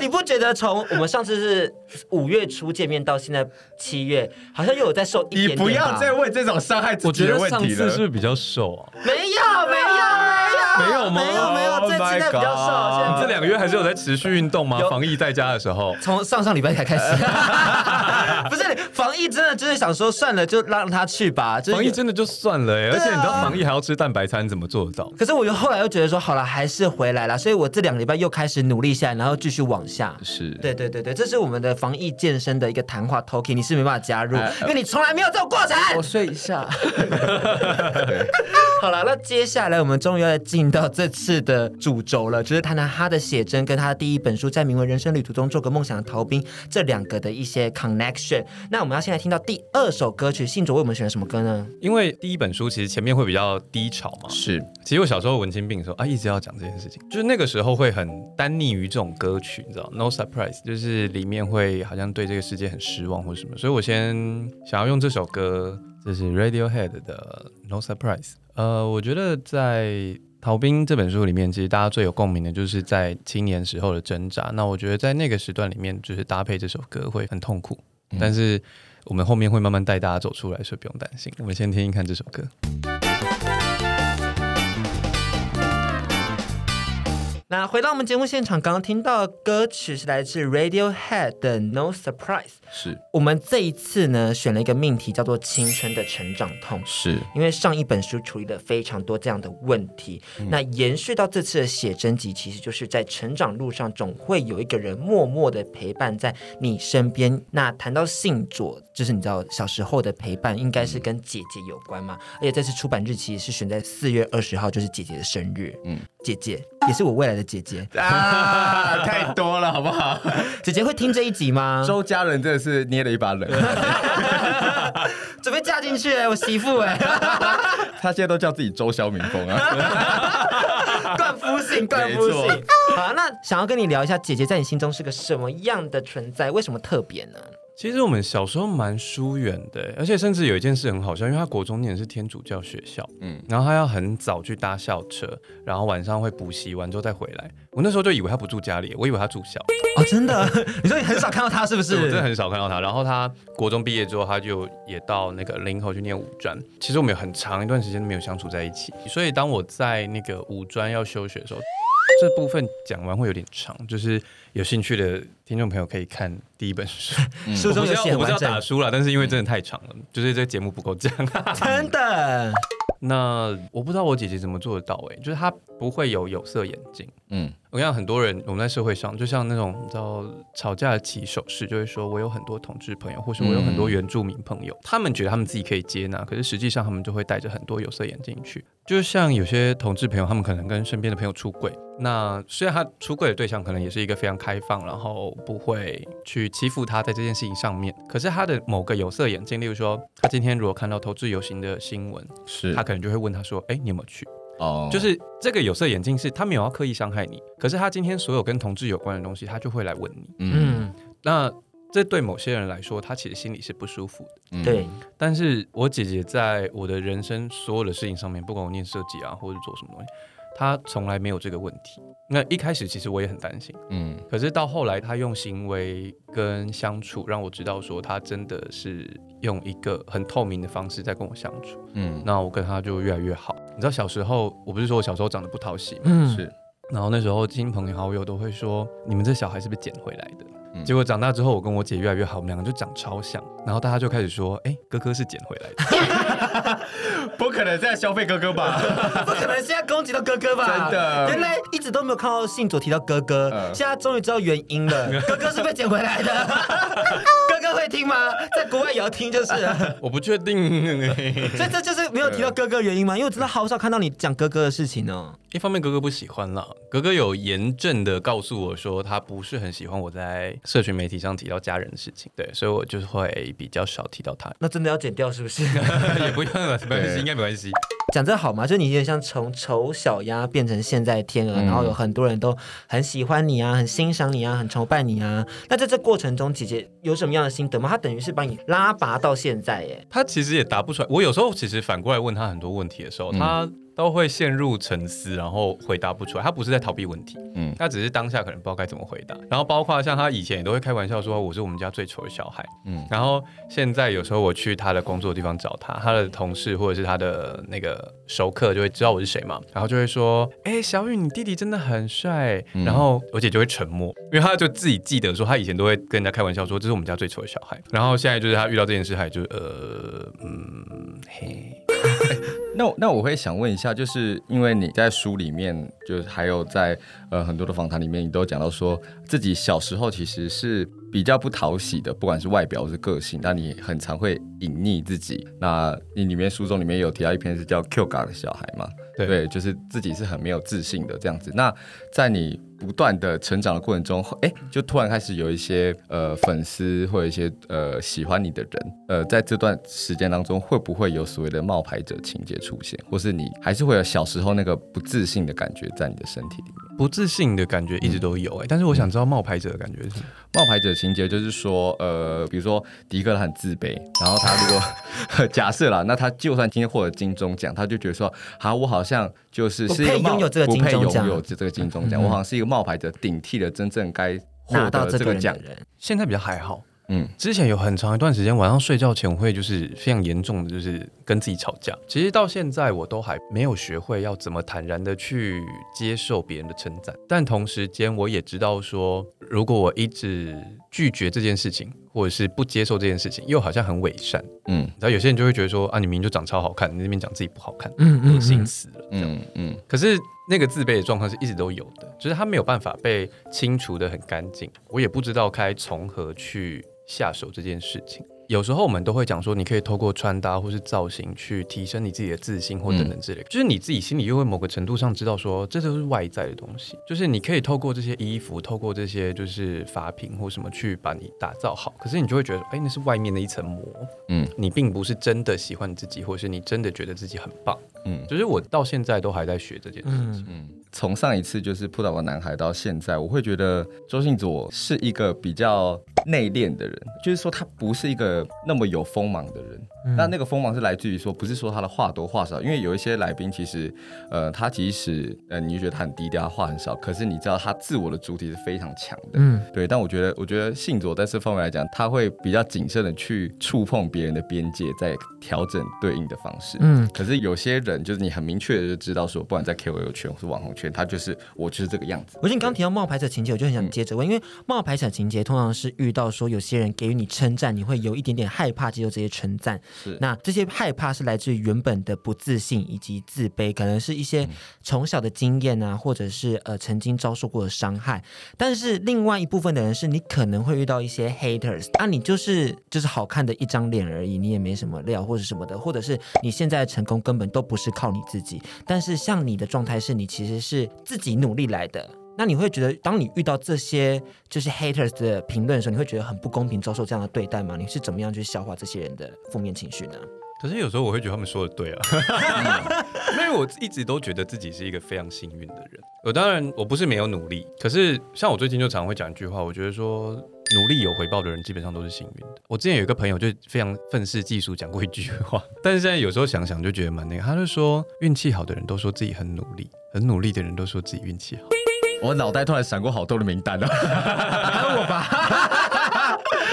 你不觉得从我们上次是五月初见面到现在七月，好像又有在瘦一点点？你不要再问这种伤害自己的问题了。我觉得上次是不是比较瘦啊？没有，没有。没有吗？没有没有，这现在比较瘦。现在这两个月还是有在持续运动吗？防疫在家的时候，从上上礼拜才开始。不是防疫，真的就是想说算了，就让他去吧。防疫真的就算了，而且你知道防疫还要吃蛋白餐，怎么做得到？可是我又后来又觉得说，好了，还是回来了。所以我这两个礼拜又开始努力下来，然后继续往下。是对对对对，这是我们的防疫健身的一个谈话 talking，你是没办法加入，因为你从来没有这种过程。我睡一下。好了，那接下来我们终于要进到这次的主轴了，就是谈谈他的写真跟他的第一本书在名为《人生旅途中做个梦想的逃兵》这两个的一些 connection。那我们要现在听到第二首歌曲，信卓为我们选了什么歌呢？因为第一本书其实前面会比较低潮嘛。是，其实我小时候文青病的时候啊，一直要讲这件事情，就是那个时候会很单溺于这种歌曲，你知道，No Surprise，就是里面会好像对这个世界很失望或什么，所以我先想要用这首歌，这是 Radiohead 的 No Surprise。呃，我觉得在《逃兵》这本书里面，其实大家最有共鸣的就是在青年时候的挣扎。那我觉得在那个时段里面，就是搭配这首歌会很痛苦，嗯、但是我们后面会慢慢带大家走出来，所以不用担心。我们先听听看这首歌。那回到我们节目现场，刚刚听到的歌曲是来自 Radiohead 的 No Surprise。是我们这一次呢选了一个命题叫做青春的成长痛，是因为上一本书处理了非常多这样的问题，嗯、那延续到这次的写真集，其实就是在成长路上总会有一个人默默的陪伴在你身边。那谈到信佐，就是你知道小时候的陪伴，应该是跟姐姐有关嘛？嗯、而且这次出版日期是选在四月二十号，就是姐姐的生日。嗯，姐姐也是我未来的姐姐 啊，太多了好不好？姐姐会听这一集吗？周家人真的是捏了一把冷，准备嫁进去我媳妇哎，他现在都叫自己周小敏峰啊，冠夫姓，冠夫姓。好，那想要跟你聊一下，姐姐在你心中是个什么样的存在？为什么特别呢？其实我们小时候蛮疏远的，而且甚至有一件事很好笑，因为他国中念的是天主教学校，嗯，然后他要很早去搭校车，然后晚上会补习完之后再回来。我那时候就以为他不住家里，我以为他住校。哦，真的？你说你很少看到他是不是？我真的很少看到他。然后他国中毕业之后，他就也到那个林口去念五专。其实我们有很长一段时间都没有相处在一起，所以当我在那个五专要休学的时候。这部分讲完会有点长，就是有兴趣的听众朋友可以看第一本书。书中有写我不知道打书了，但是因为真的太长了，嗯、就是这个节目不够讲。真的？那我不知道我姐姐怎么做得到哎、欸，就是她不会有有色眼镜。嗯，我看很多人我们在社会上，就像那种你知道吵架的起手式，就会说我有很多同志朋友，或是我有很多原住民朋友，嗯、他们觉得他们自己可以接纳，可是实际上他们就会戴着很多有色眼镜去。就像有些同志朋友，他们可能跟身边的朋友出柜，那虽然他出柜的对象可能也是一个非常开放，然后不会去欺负他在这件事情上面，可是他的某个有色眼镜，例如说他今天如果看到同志游行的新闻，是他可能就会问他说：“哎，你有没有去？”哦，就是这个有色眼镜是他没有要刻意伤害你，可是他今天所有跟同志有关的东西，他就会来问你。嗯，那这对某些人来说，他其实心里是不舒服的。嗯、对，但是我姐姐在我的人生所有的事情上面，不管我念设计啊，或者做什么东西。他从来没有这个问题。那一开始其实我也很担心，嗯，可是到后来他用行为跟相处让我知道说他真的是用一个很透明的方式在跟我相处，嗯，那我跟他就越来越好。你知道小时候我不是说我小时候长得不讨喜吗？嗯，是。然后那时候亲朋好友都会说，你们这小孩是不是捡回来的？结果长大之后，我跟我姐越来越好，我们两个就长超像。然后大家就开始说：“哎，哥哥是捡回来的，不可能在消费哥哥吧？不可能现在攻击到哥哥吧？真的，原来一直都没有看到信佐提到哥哥，现在终于知道原因了。哥哥是被捡回来的，哥哥会听吗？在国外也要听就是了。我不确定，这这就是没有提到哥哥原因吗？因为我真的好少看到你讲哥哥的事情呢。一方面哥哥不喜欢了，哥哥有严正的告诉我说他不是很喜欢我在社群媒体上提到家人的事情，对，所以我就会比较少提到他。那真的要剪掉是不是？也不用了，没关系，应该没关系。讲这好吗？就你有点像从丑小鸭变成现在天鹅，嗯、然后有很多人都很喜欢你啊，很欣赏你啊，很崇拜你啊。那在这过程中，姐姐有什么样的心得吗？她等于是把你拉拔到现在耶。她其实也答不出来。我有时候其实反过来问她很多问题的时候，她、嗯。都会陷入沉思，然后回答不出来。他不是在逃避问题，嗯，他只是当下可能不知道该怎么回答。然后包括像他以前也都会开玩笑说我是我们家最丑的小孩，嗯。然后现在有时候我去他的工作的地方找他，他的同事或者是他的那个熟客就会知道我是谁嘛，然后就会说：“哎，小雨，你弟弟真的很帅。”然后我姐就会沉默，因为他就自己记得说他以前都会跟人家开玩笑说这是我们家最丑的小孩。然后现在就是他遇到这件事，还就呃嗯嘿。那那我会想问一下，就是因为你在书里面，就是还有在呃很多的访谈里面，你都讲到说自己小时候其实是比较不讨喜的，不管是外表或是个性，那你很常会隐匿自己。那你里面书中里面有提到一篇是叫 Q 嘎的小孩吗？对，就是自己是很没有自信的这样子。那在你不断的成长的过程中，哎，就突然开始有一些呃粉丝或者一些呃喜欢你的人，呃，在这段时间当中，会不会有所谓的冒牌者情节出现，或是你还是会有小时候那个不自信的感觉在你的身体里面？不自信的感觉一直都有哎、欸，但是我想知道冒牌者的感觉是什么？冒牌者情节就是说，呃，比如说迪克他很自卑，然后他如果 假设啦，那他就算今天获得金钟奖，他就觉得说，好，我好像就是是一个冒，不配拥有这个金钟奖，这个金钟奖，我好像是一个冒牌者，顶替了真正该获得这个奖的人。现在比较还好。嗯，之前有很长一段时间，晚上睡觉前我会就是非常严重的，就是跟自己吵架。其实到现在我都还没有学会要怎么坦然的去接受别人的称赞，但同时间我也知道说，如果我一直拒绝这件事情，或者是不接受这件事情，又好像很伪善。嗯，然后有些人就会觉得说啊，你明明就长超好看，你那边讲自己不好看，嗯嗯，恶心死了。嗯嗯，可是那个自卑的状况是一直都有的，就是他没有办法被清除的很干净。我也不知道该从何去。下手这件事情，有时候我们都会讲说，你可以透过穿搭或是造型去提升你自己的自信或等等之类，嗯、就是你自己心里又会某个程度上知道说，这都是外在的东西，就是你可以透过这些衣服，透过这些就是发品或什么去把你打造好，可是你就会觉得，哎，那是外面的一层膜，嗯，你并不是真的喜欢你自己，或是你真的觉得自己很棒，嗯，就是我到现在都还在学这件事情，嗯。嗯从上一次就是扑倒吧男孩到现在，我会觉得周信佐是一个比较内敛的人，就是说他不是一个那么有锋芒的人。嗯、那那个锋芒是来自于说，不是说他的话多话少，因为有一些来宾其实，呃，他即使呃你就觉得他很低调，话很少，可是你知道他自我的主体是非常强的。嗯，对。但我觉得，我觉得信佐在这方面来讲，他会比较谨慎的去触碰别人的边界，在调整对应的方式。嗯，可是有些人就是你很明确的就知道说，不管在 KOL 圈或是网红圈。他就是我，就是这个样子。我觉得你刚刚提到冒牌者情节，我就很想接着问，嗯、因为冒牌者情节通常是遇到说有些人给予你称赞，你会有一点点害怕接受这些称赞。是，那这些害怕是来自于原本的不自信以及自卑，可能是一些从小的经验啊，或者是呃曾经遭受过的伤害。但是另外一部分的人是你可能会遇到一些 haters，啊，你就是就是好看的一张脸而已，你也没什么料或者什么的，或者是你现在的成功根本都不是靠你自己。但是像你的状态是你其实是。是自己努力来的，那你会觉得，当你遇到这些就是 haters 的评论的时候，你会觉得很不公平，遭受这样的对待吗？你是怎么样去消化这些人的负面情绪呢？可是有时候我会觉得他们说的对啊，因为我一直都觉得自己是一个非常幸运的人。我当然我不是没有努力，可是像我最近就常会讲一句话，我觉得说努力有回报的人基本上都是幸运的。我之前有一个朋友就非常愤世嫉俗讲过一句话，但是现在有时候想想就觉得蛮那个，他就说运气好的人都说自己很努力。很努力的人都说自己运气好，我脑袋突然闪过好多的名单啊，还有我吧？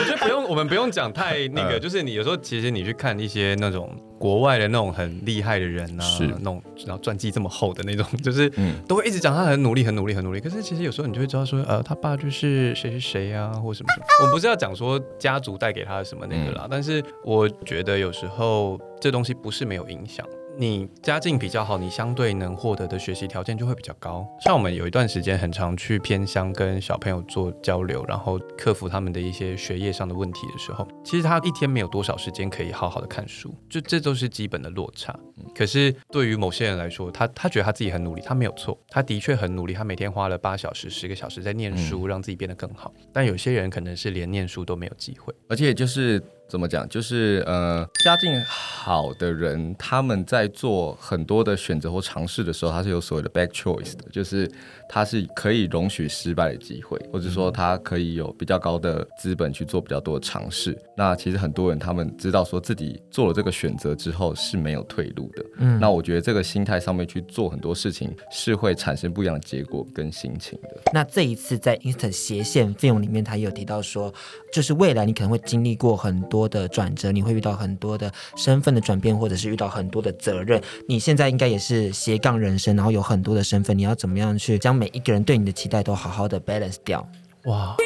我觉得不用，我们不用讲太那个，就是你有时候其实你去看一些那种国外的那种很厉害的人啊，是那种然后传记这么厚的那种，就是都会一直讲他很努力，很努力，很努力。可是其实有时候你就会知道说，呃，他爸就是谁谁谁啊，或什么什么。我不是要讲说家族带给他什么那个啦，但是我觉得有时候这东西不是没有影响。你家境比较好，你相对能获得的学习条件就会比较高。像我们有一段时间很常去偏乡跟小朋友做交流，然后克服他们的一些学业上的问题的时候，其实他一天没有多少时间可以好好的看书，就这都是基本的落差。可是对于某些人来说，他他觉得他自己很努力，他没有错，他的确很努力，他每天花了八小时、十个小时在念书，让自己变得更好。但有些人可能是连念书都没有机会，而且就是。怎么讲？就是呃，家境好的人，他们在做很多的选择或尝试的时候，他是有所谓的 back choice 的，就是他是可以容许失败的机会，或者说他可以有比较高的资本去做比较多的尝试。那其实很多人他们知道说自己做了这个选择之后是没有退路的。嗯，那我觉得这个心态上面去做很多事情是会产生不一样的结果跟心情的。那这一次在 Instant 斜线 Film 里面，他也有提到说，就是未来你可能会经历过很多。的转折，你会遇到很多的身份的转变，或者是遇到很多的责任。你现在应该也是斜杠人生，然后有很多的身份，你要怎么样去将每一个人对你的期待都好好的 balance 掉？哇，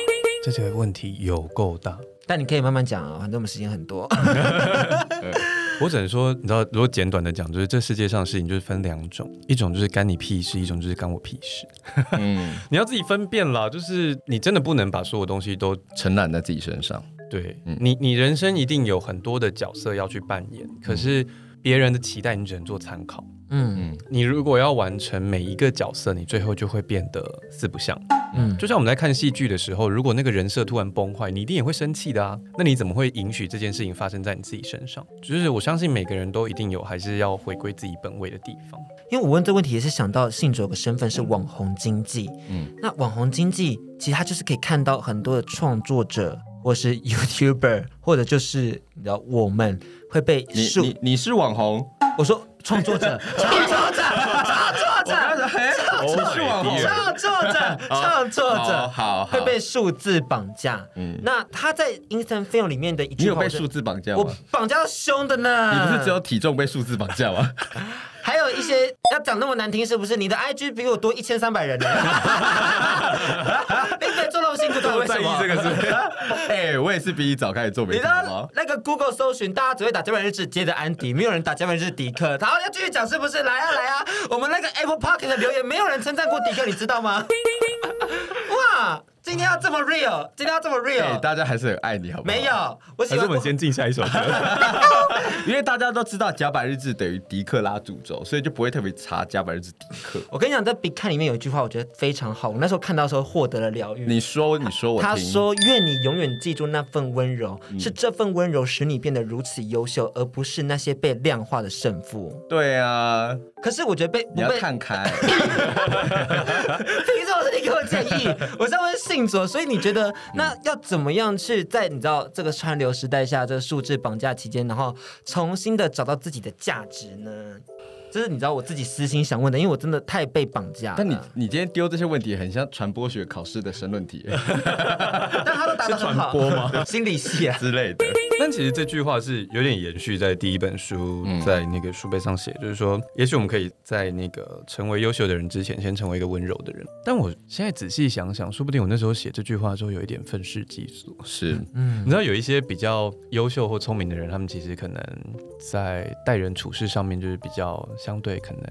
这这个问题有够大，但你可以慢慢讲啊，反正我们时间很多。我只能说，你知道，如果简短的讲，就是这世界上的事情就是分两种，一种就是干你屁事，一种就是干我屁事。嗯，你要自己分辨啦，就是你真的不能把所有东西都承揽在自己身上。对，嗯、你，你人生一定有很多的角色要去扮演，可是别人的期待你只能做参考。嗯嗯，你如果要完成每一个角色，你最后就会变得四不像。嗯，就像我们在看戏剧的时候，如果那个人设突然崩坏，你一定也会生气的啊。那你怎么会允许这件事情发生在你自己身上？就是我相信每个人都一定有还是要回归自己本位的地方。因为我问这个问题也是想到信主有个身份是网红经济。嗯，那网红经济其实他就是可以看到很多的创作者。或是 YouTuber，或者就是你知道我们会被你你你是网红，我说创作者，创作者，创作者，我是网红，创作者，创作者，好，会被数字绑架。嗯，那他在 Instant Film 里面的一句话，你有被数字绑架吗？我绑架到凶的呢。你不是只有体重被数字绑架吗？还有一些要讲那么难听，是不是？你的 IG 比我多一千三百人呢。你在做那么辛苦，都在意这个是？哎、欸，我也是比你早开始做媒体。你知道那个 Google 搜寻，大家只会打加班日志接着安迪，没有人打加班日志迪克。好，要继续讲是不是？来啊来啊！我们那个 Apple Podcast 的留言，没有人称赞过迪克，你知道吗？哇！今天要这么 real，今天要这么 real，欸、大家还是很爱你，好不好？没有，我喜欢。我们先进下一首歌，因为大家都知道甲板日志等于迪克拉主轴，所以就不会特别查甲板日志迪克。我跟你讲，在比看里面有一句话，我觉得非常好。我那时候看到的时候获得了疗愈。你说，你说我，我他说：“愿你永远记住那份温柔，嗯、是这份温柔使你变得如此优秀，而不是那些被量化的胜负。”对啊，可是我觉得被你要看开。凭什么是你给我建议？我是问所以你觉得那要怎么样去在你知道这个川流时代下，这个数字绑架期间，然后重新的找到自己的价值呢？这是你知道我自己私心想问的，因为我真的太被绑架了。但你你今天丢这些问题，很像传播学考试的申论题。但他都答得很好。传播吗？心理系啊之类的。但其实这句话是有点延续在第一本书，在那个书背上写，就是说，也许我们可以在那个成为优秀的人之前，先成为一个温柔的人。但我现在仔细想想，说不定我那时候写这句话的时候，有一点愤世嫉俗。是，嗯，你知道有一些比较优秀或聪明的人，他们其实可能在待人处事上面就是比较。相对可能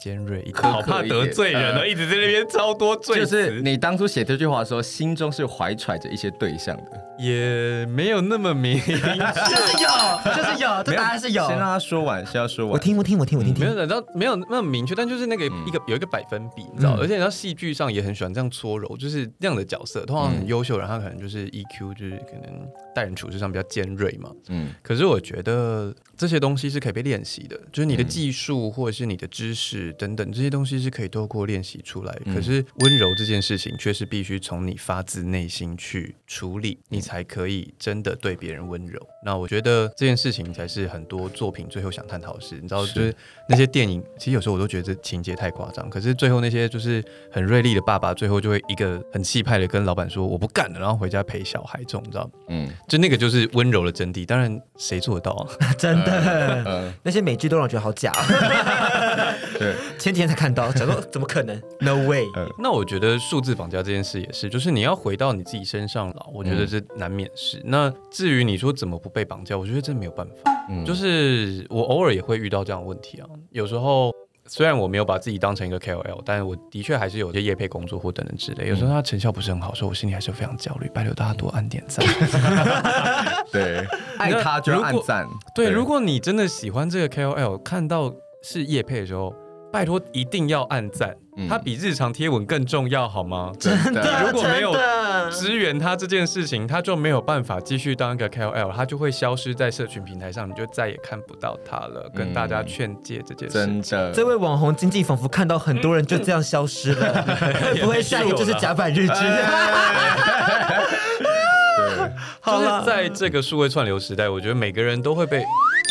尖锐一点，好怕得罪人呢，一直在那边超多罪。就是你当初写这句话的时候，心中是怀揣着一些对象的，也没有那么明，就是有，就是有，这答案是有。先让他说完，先要说完。我听，我听，我听，我听。没有，然后没有那么明确，但就是那个一个有一个百分比，你知道？而且你知道戏剧上也很喜欢这样搓揉，就是这样的角色，通常很优秀，然后他可能就是 EQ，就是可能待人处事上比较尖锐嘛。嗯。可是我觉得这些东西是可以被练习的，就是你的技术。或者是你的知识等等这些东西是可以透过练习出来，可是温柔这件事情却是必须从你发自内心去处理，你才可以真的对别人温柔。那我觉得这件事情才是很多作品最后想探讨的事。你知道，就是那些电影，其实有时候我都觉得这情节太夸张。可是最后那些就是很锐利的爸爸，最后就会一个很气派的跟老板说我不干了，然后回家陪小孩，这种你知道？嗯，就那个就是温柔的真谛。当然谁做得到啊？真的，那些美剧都让我觉得好假。对，前几天才看到，想说怎么可能？No way！那我觉得数字绑架这件事也是，就是你要回到你自己身上了，我觉得这难免是。嗯、那至于你说怎么不被绑架，我觉得这没有办法。嗯，就是我偶尔也会遇到这样的问题啊，有时候。虽然我没有把自己当成一个 KOL，但是我的确还是有些业配工作或等等之类。有时候他成效不是很好，所以我心里还是非常焦虑。拜托大家多按点赞。对，爱他就按赞。对，如果你真的喜欢这个 KOL，看到是业配的时候。拜托，一定要按赞，它比日常贴文更重要，好吗？真的，你如果没有支援他这件事情，他就没有办法继续当一个 KOL，他就会消失在社群平台上，你就再也看不到他了。跟大家劝诫这件事。真的，这位网红经济仿佛看到很多人就这样消失了，会不会下一个就是甲板日志？好了，在这个数位串流时代，我觉得每个人都会被。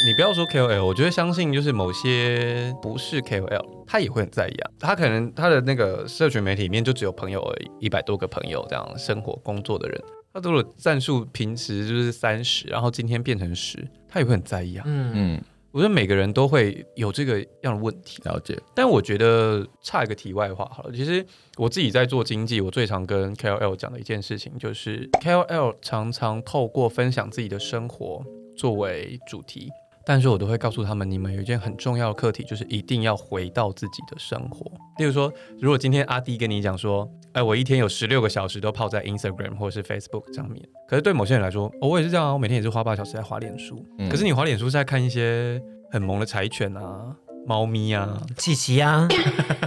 你不要说 KOL，我觉得相信就是某些不是 KOL，他也会很在意啊。他可能他的那个社群媒体里面就只有朋友而已，一百多个朋友这样生活工作的人，他如果战术平时就是三十，然后今天变成十，他也会很在意啊。嗯嗯，我觉得每个人都会有这个样的问题。了解。但我觉得差一个题外话好了，其实我自己在做经济，我最常跟 KOL 讲的一件事情就是 KOL 常常透过分享自己的生活作为主题。但是我都会告诉他们，你们有一件很重要的课题，就是一定要回到自己的生活。例如说，如果今天阿弟跟你讲说，哎，我一天有十六个小时都泡在 Instagram 或者是 Facebook 上面，可是对某些人来说，哦，我也是这样啊，我每天也是花八小时在滑脸书。嗯、可是你滑脸书是在看一些很萌的柴犬啊、猫咪啊、琪琪啊，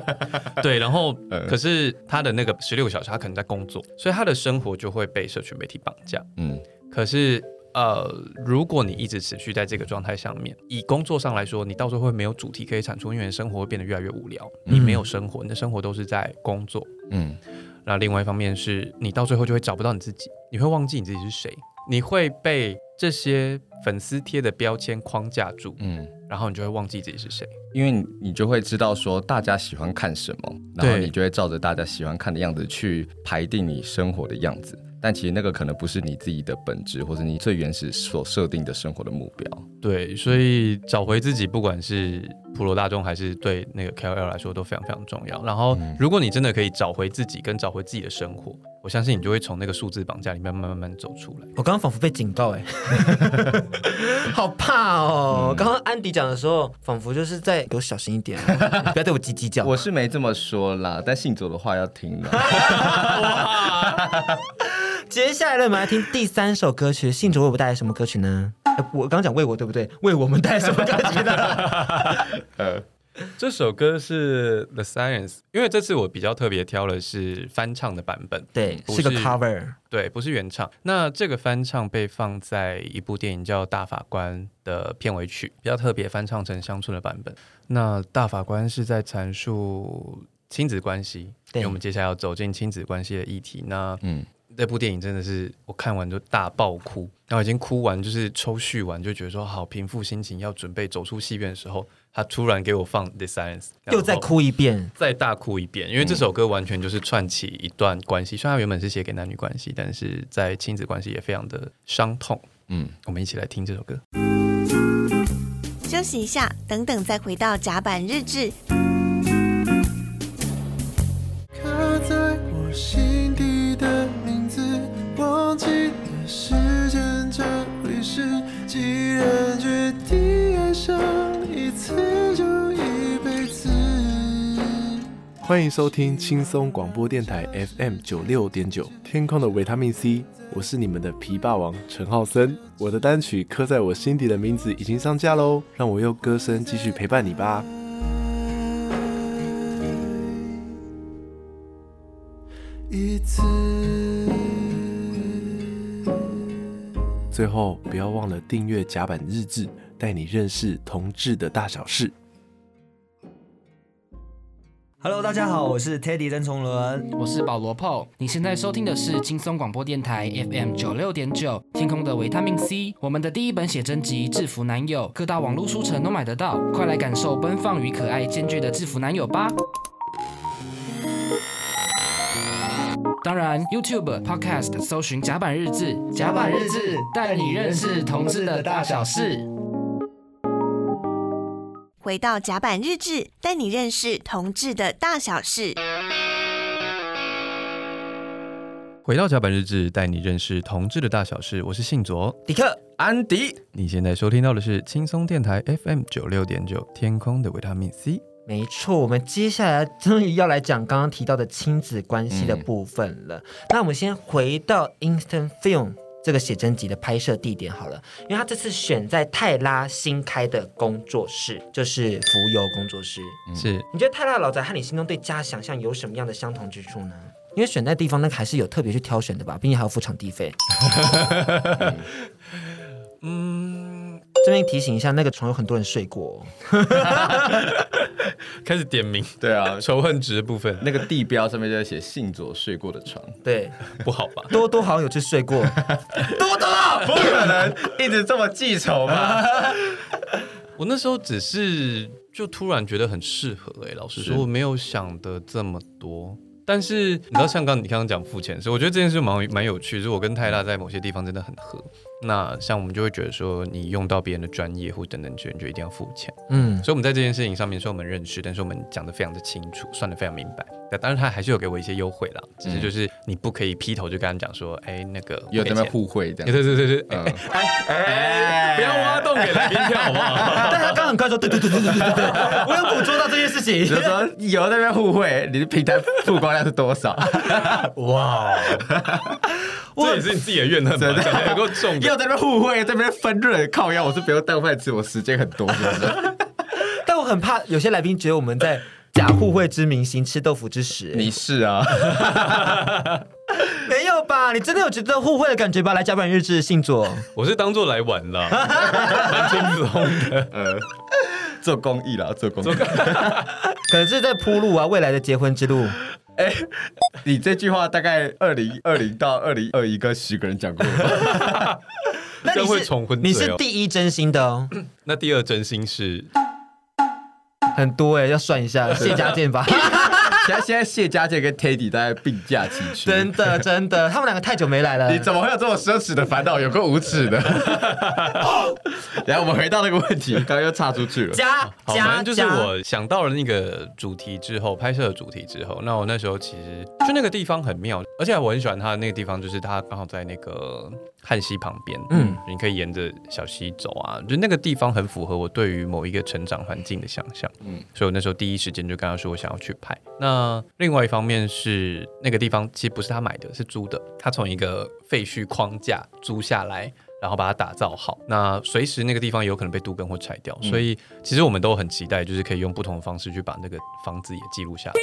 对，然后可是他的那个十六个小时，他可能在工作，所以他的生活就会被社群媒体绑架。嗯，可是。呃，如果你一直持续在这个状态上面，以工作上来说，你到时候会没有主题可以产出，因为生活会变得越来越无聊。嗯、你没有生活，你的生活都是在工作。嗯，那另外一方面是你到最后就会找不到你自己，你会忘记你自己是谁，你会被这些粉丝贴的标签框架住。嗯，然后你就会忘记自己是谁，因为你你就会知道说大家喜欢看什么，然后你就会照着大家喜欢看的样子去排定你生活的样子。但其实那个可能不是你自己的本质，或者你最原始所设定的生活的目标。对，所以找回自己，不管是普罗大众还是对那个 KOL 来说，都非常非常重要。然后，如果你真的可以找回自己，跟找回自己的生活，我相信你就会从那个数字绑架里面慢慢慢慢走出来。我刚刚仿佛被警告，哎，好怕哦！刚刚、嗯、安迪讲的时候，仿佛就是在给我小心一点，不要对我叽叽叫。我是没这么说啦，但信佐的话要听了。接下来呢，我们来听第三首歌曲。信主为我们带来什么歌曲呢？我刚刚讲为我对不对？为我们带来什么歌曲呢？呃，这首歌是 The Science，因为这次我比较特别挑的是翻唱的版本，对，是，是个 cover，对，不是原唱。那这个翻唱被放在一部电影叫《大法官》的片尾曲，比较特别，翻唱成乡村的版本。那大法官是在阐述亲子关系，对，因为我们接下来要走进亲子关系的议题。那嗯。这部电影真的是我看完就大爆哭，然后已经哭完，就是抽蓄完，就觉得说好平复心情，要准备走出戏院的时候，他突然给我放《The Science》，又再哭一遍，再大哭一遍，因为这首歌完全就是串起一段关系，虽然它原本是写给男女关系，但是在亲子关系也非常的伤痛。嗯，我们一起来听这首歌，休息一下，等等再回到甲板日志。欢迎收听轻松广播电台 FM 九六点九，天空的维他命 C，我是你们的皮霸王陈浩森。我的单曲刻在我心底的名字已经上架喽，让我用歌声继续陪伴你吧。一次，最后不要忘了订阅甲板日志，带你认识同志的大小事。Hello，大家好，我是 Teddy 曾崇伦，我是保罗 Paul。你现在收听的是轻松广播电台 FM 九六点九，天空的维他命 C。我们的第一本写真集《制服男友》，各大网络书城都买得到，快来感受奔放与可爱兼具的制服男友吧。当然，YouTube Podcast 搜寻甲板日志，甲板日志带你认识同志的大小事。回到甲板日志，带你认识同志的大小事。回到甲板日志，带你认识同志的大小事。我是信卓迪克安迪。你现在收听到的是轻松电台 FM 九六点九，天空的维他命 C。没错，我们接下来终于要来讲刚刚提到的亲子关系的部分了。嗯、那我们先回到 Instant Film。这个写真集的拍摄地点好了，因为他这次选在泰拉新开的工作室，就是浮游工作室。是，你觉得泰拉老宅和你心中对家想象有什么样的相同之处呢？因为选在地方，那还是有特别去挑选的吧，毕竟还要付场地费。嗯，这边提醒一下，那个床有很多人睡过。开始点名，对啊，仇恨值的部分，那个地标上面就在写信左睡过的床，对，不好吧？多多好像有去睡过，多多不可能一直这么记仇吧？我那时候只是就突然觉得很适合，哎，老实说我没有想的这么多。但是你知道，像刚你刚刚讲付钱，所以我觉得这件事蛮蛮有趣。就是我跟泰拉在某些地方真的很合。那像我们就会觉得说，你用到别人的专业或等等资源，就一定要付钱。嗯，所以我们在这件事情上面虽然我们认识，但是我们讲的非常的清楚，算的非常明白。但当然他还是有给我一些优惠啦，只是就是你不可以劈头就跟他讲说，哎、欸，那个有在那互惠这样。对对对对，哎哎，不要挖洞给来宾跳好不好？但他刚很快说，对对对对对对对，我有捕捉到这件事情，就是说有在那边互惠，你的平台曝光量是多少？哇，这也是你自己的怨恨吗？能够中。要在那边互惠，在那边分润，靠腰，我是不用当饭吃，我时间很多，是不是？但我很怕有些来宾觉得我们在假互惠之明行吃豆腐之实。你是啊？没有吧？你真的有觉得互惠的感觉吧？来甲板日志信佐，我是当做来玩了，蛮轻松的。呃，做公益啦，做公益，可能是在铺路啊，未来的结婚之路。哎、欸，你这句话大概二零二零到二零二一跟十个人讲过了，那你是你是第一真心的哦，那第二真心是 很多哎，要算一下 谢家健吧。现在现在谢家健跟 Teddy 大概并驾齐驱，真的真的，他们两个太久没来了。你怎么会有这么奢侈的烦恼？有够无耻的。然后我们回到那个问题，刚刚又岔出去了。加加，反正就是我想到了那个主题之后，拍摄的主题之后，那我那时候其实就那个地方很妙，而且我很喜欢它的那个地方，就是它刚好在那个旱溪旁边，嗯，你可以沿着小溪走啊，就那个地方很符合我对于某一个成长环境的想象，嗯，所以我那时候第一时间就跟他说我想要去拍。那那另外一方面是那个地方其实不是他买的，是租的。他从一个废墟框架租下来，然后把它打造好。那随时那个地方有可能被杜根或拆掉，嗯、所以其实我们都很期待，就是可以用不同的方式去把那个房子也记录下来。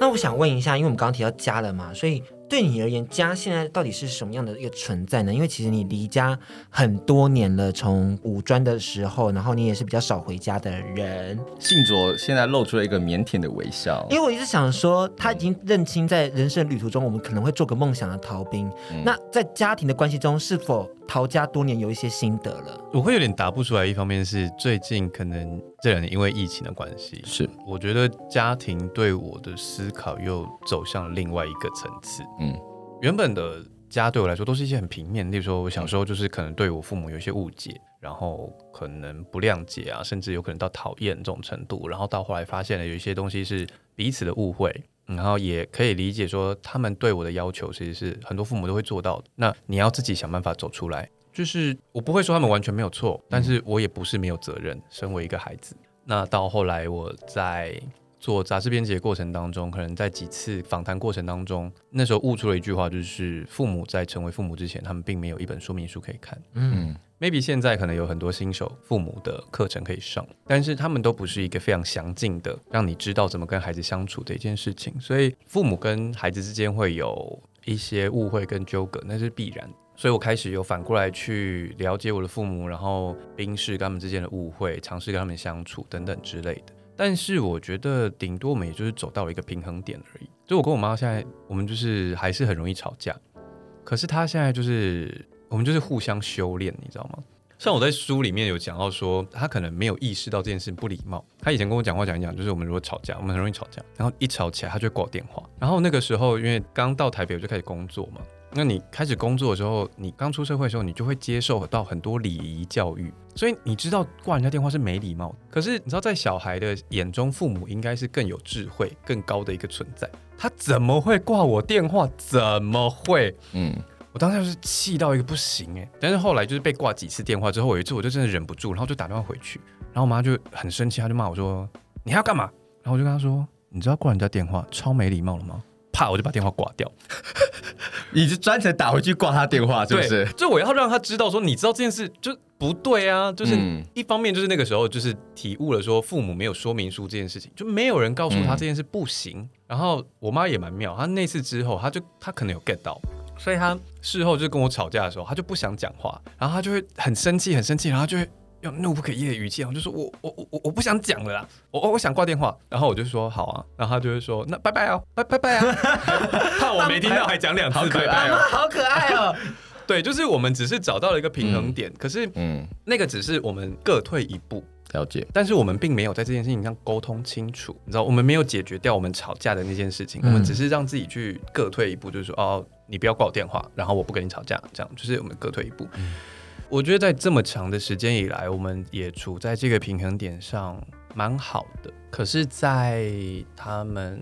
那我想问一下，因为我们刚刚提到家了嘛，所以。对你而言，家现在到底是什么样的一个存在呢？因为其实你离家很多年了，从五专的时候，然后你也是比较少回家的人。信卓现在露出了一个腼腆的微笑，因为我一直想说，他已经认清，在人生旅途中，我们可能会做个梦想的逃兵。嗯、那在家庭的关系中，是否逃家多年有一些心得了？我会有点答不出来。一方面是最近可能这两年因为疫情的关系，是我觉得家庭对我的思考又走向了另外一个层次。嗯，原本的家对我来说都是一些很平面，例如说我小时候就是可能对我父母有一些误解，然后可能不谅解啊，甚至有可能到讨厌这种程度，然后到后来发现了有一些东西是彼此的误会，然后也可以理解说他们对我的要求其实是很多父母都会做到的，那你要自己想办法走出来。就是我不会说他们完全没有错，但是我也不是没有责任。身为一个孩子，那到后来我在。做杂志编辑的过程当中，可能在几次访谈过程当中，那时候悟出了一句话，就是父母在成为父母之前，他们并没有一本说明书可以看。嗯，maybe 现在可能有很多新手父母的课程可以上，但是他们都不是一个非常详尽的，让你知道怎么跟孩子相处的一件事情。所以父母跟孩子之间会有一些误会跟纠葛，那是必然。所以我开始有反过来去了解我的父母，然后冰释跟他们之间的误会，尝试跟他们相处等等之类的。但是我觉得顶多我们也就是走到了一个平衡点而已。就我跟我妈现在，我们就是还是很容易吵架。可是她现在就是我们就是互相修炼，你知道吗？像我在书里面有讲到说，她可能没有意识到这件事不礼貌。她以前跟我讲话讲一讲，就是我们如果吵架，我们很容易吵架，然后一吵起来，她就挂电话。然后那个时候因为刚到台北我就开始工作嘛。那你开始工作的时候，你刚出社会的时候，你就会接受到很多礼仪教育，所以你知道挂人家电话是没礼貌。可是你知道，在小孩的眼中，父母应该是更有智慧、更高的一个存在。他怎么会挂我电话？怎么会？嗯，我当时就是气到一个不行哎。但是后来就是被挂几次电话之后，有一次我就真的忍不住，然后就打电话回去，然后我妈就很生气，她就骂我说：“你还要干嘛？”然后我就跟她说：“你知道挂人家电话超没礼貌了吗？”怕我就把电话挂掉，你就专程打回去挂他电话，是不是？就我要让他知道说，你知道这件事就不对啊。就是一方面就是那个时候就是体悟了说，父母没有说明书这件事情，就没有人告诉他这件事不行。嗯、然后我妈也蛮妙，她那次之后，她就她可能有 get 到，所以她事后就跟我吵架的时候，她就不想讲话，然后她就会很生气，很生气，然后就会。用怒不可遏的语气，我就说我我我我不想讲了啦，我我我想挂电话，然后我就说好啊，然后他就会说那拜拜哦，拜拜拜啊，怕我没听到还讲两次拜拜哦，好可爱哦，对，就是我们只是找到了一个平衡点，可是嗯，那个只是我们各退一步，了解，但是我们并没有在这件事情上沟通清楚，你知道，我们没有解决掉我们吵架的那件事情，我们只是让自己去各退一步，就是说哦，你不要挂我电话，然后我不跟你吵架，这样就是我们各退一步。我觉得在这么长的时间以来，我们也处在这个平衡点上，蛮好的。可是，在他们。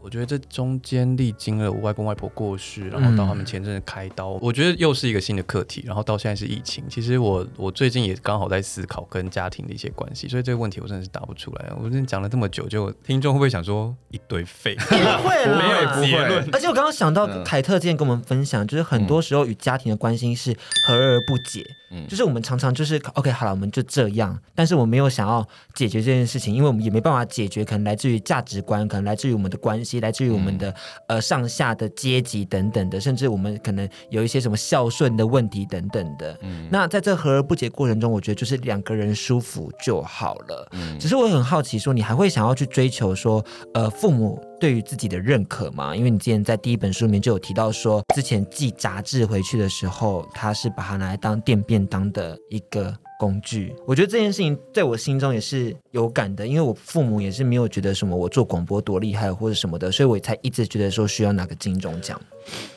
我觉得这中间历经了我外公外婆过世，然后到他们前阵子开刀，嗯、我觉得又是一个新的课题。然后到现在是疫情，其实我我最近也刚好在思考跟家庭的一些关系，所以这个问题我真的是答不出来。我真的讲了这么久，就听众会不会想说一堆废？不会啦，没有结论。而且我刚刚想到凯特之前跟我们分享，就是很多时候与家庭的关心是和而不解，嗯、就是我们常常就是 OK 好了，我们就这样，但是我没有想要解决这件事情，因为我们也没办法解决，可能来自于价值观，可能来自于我们的关系。来自于我们的、嗯、呃上下的阶级等等的，甚至我们可能有一些什么孝顺的问题等等的。嗯，那在这和而不解过程中，我觉得就是两个人舒服就好了。嗯，只是我很好奇，说你还会想要去追求说，呃，父母对于自己的认可吗？因为你之前在第一本书里面就有提到说，之前寄杂志回去的时候，他是把它拿来当垫便当的一个。工具，我觉得这件事情在我心中也是有感的，因为我父母也是没有觉得什么我做广播多厉害或者什么的，所以我才一直觉得说需要拿个金钟奖。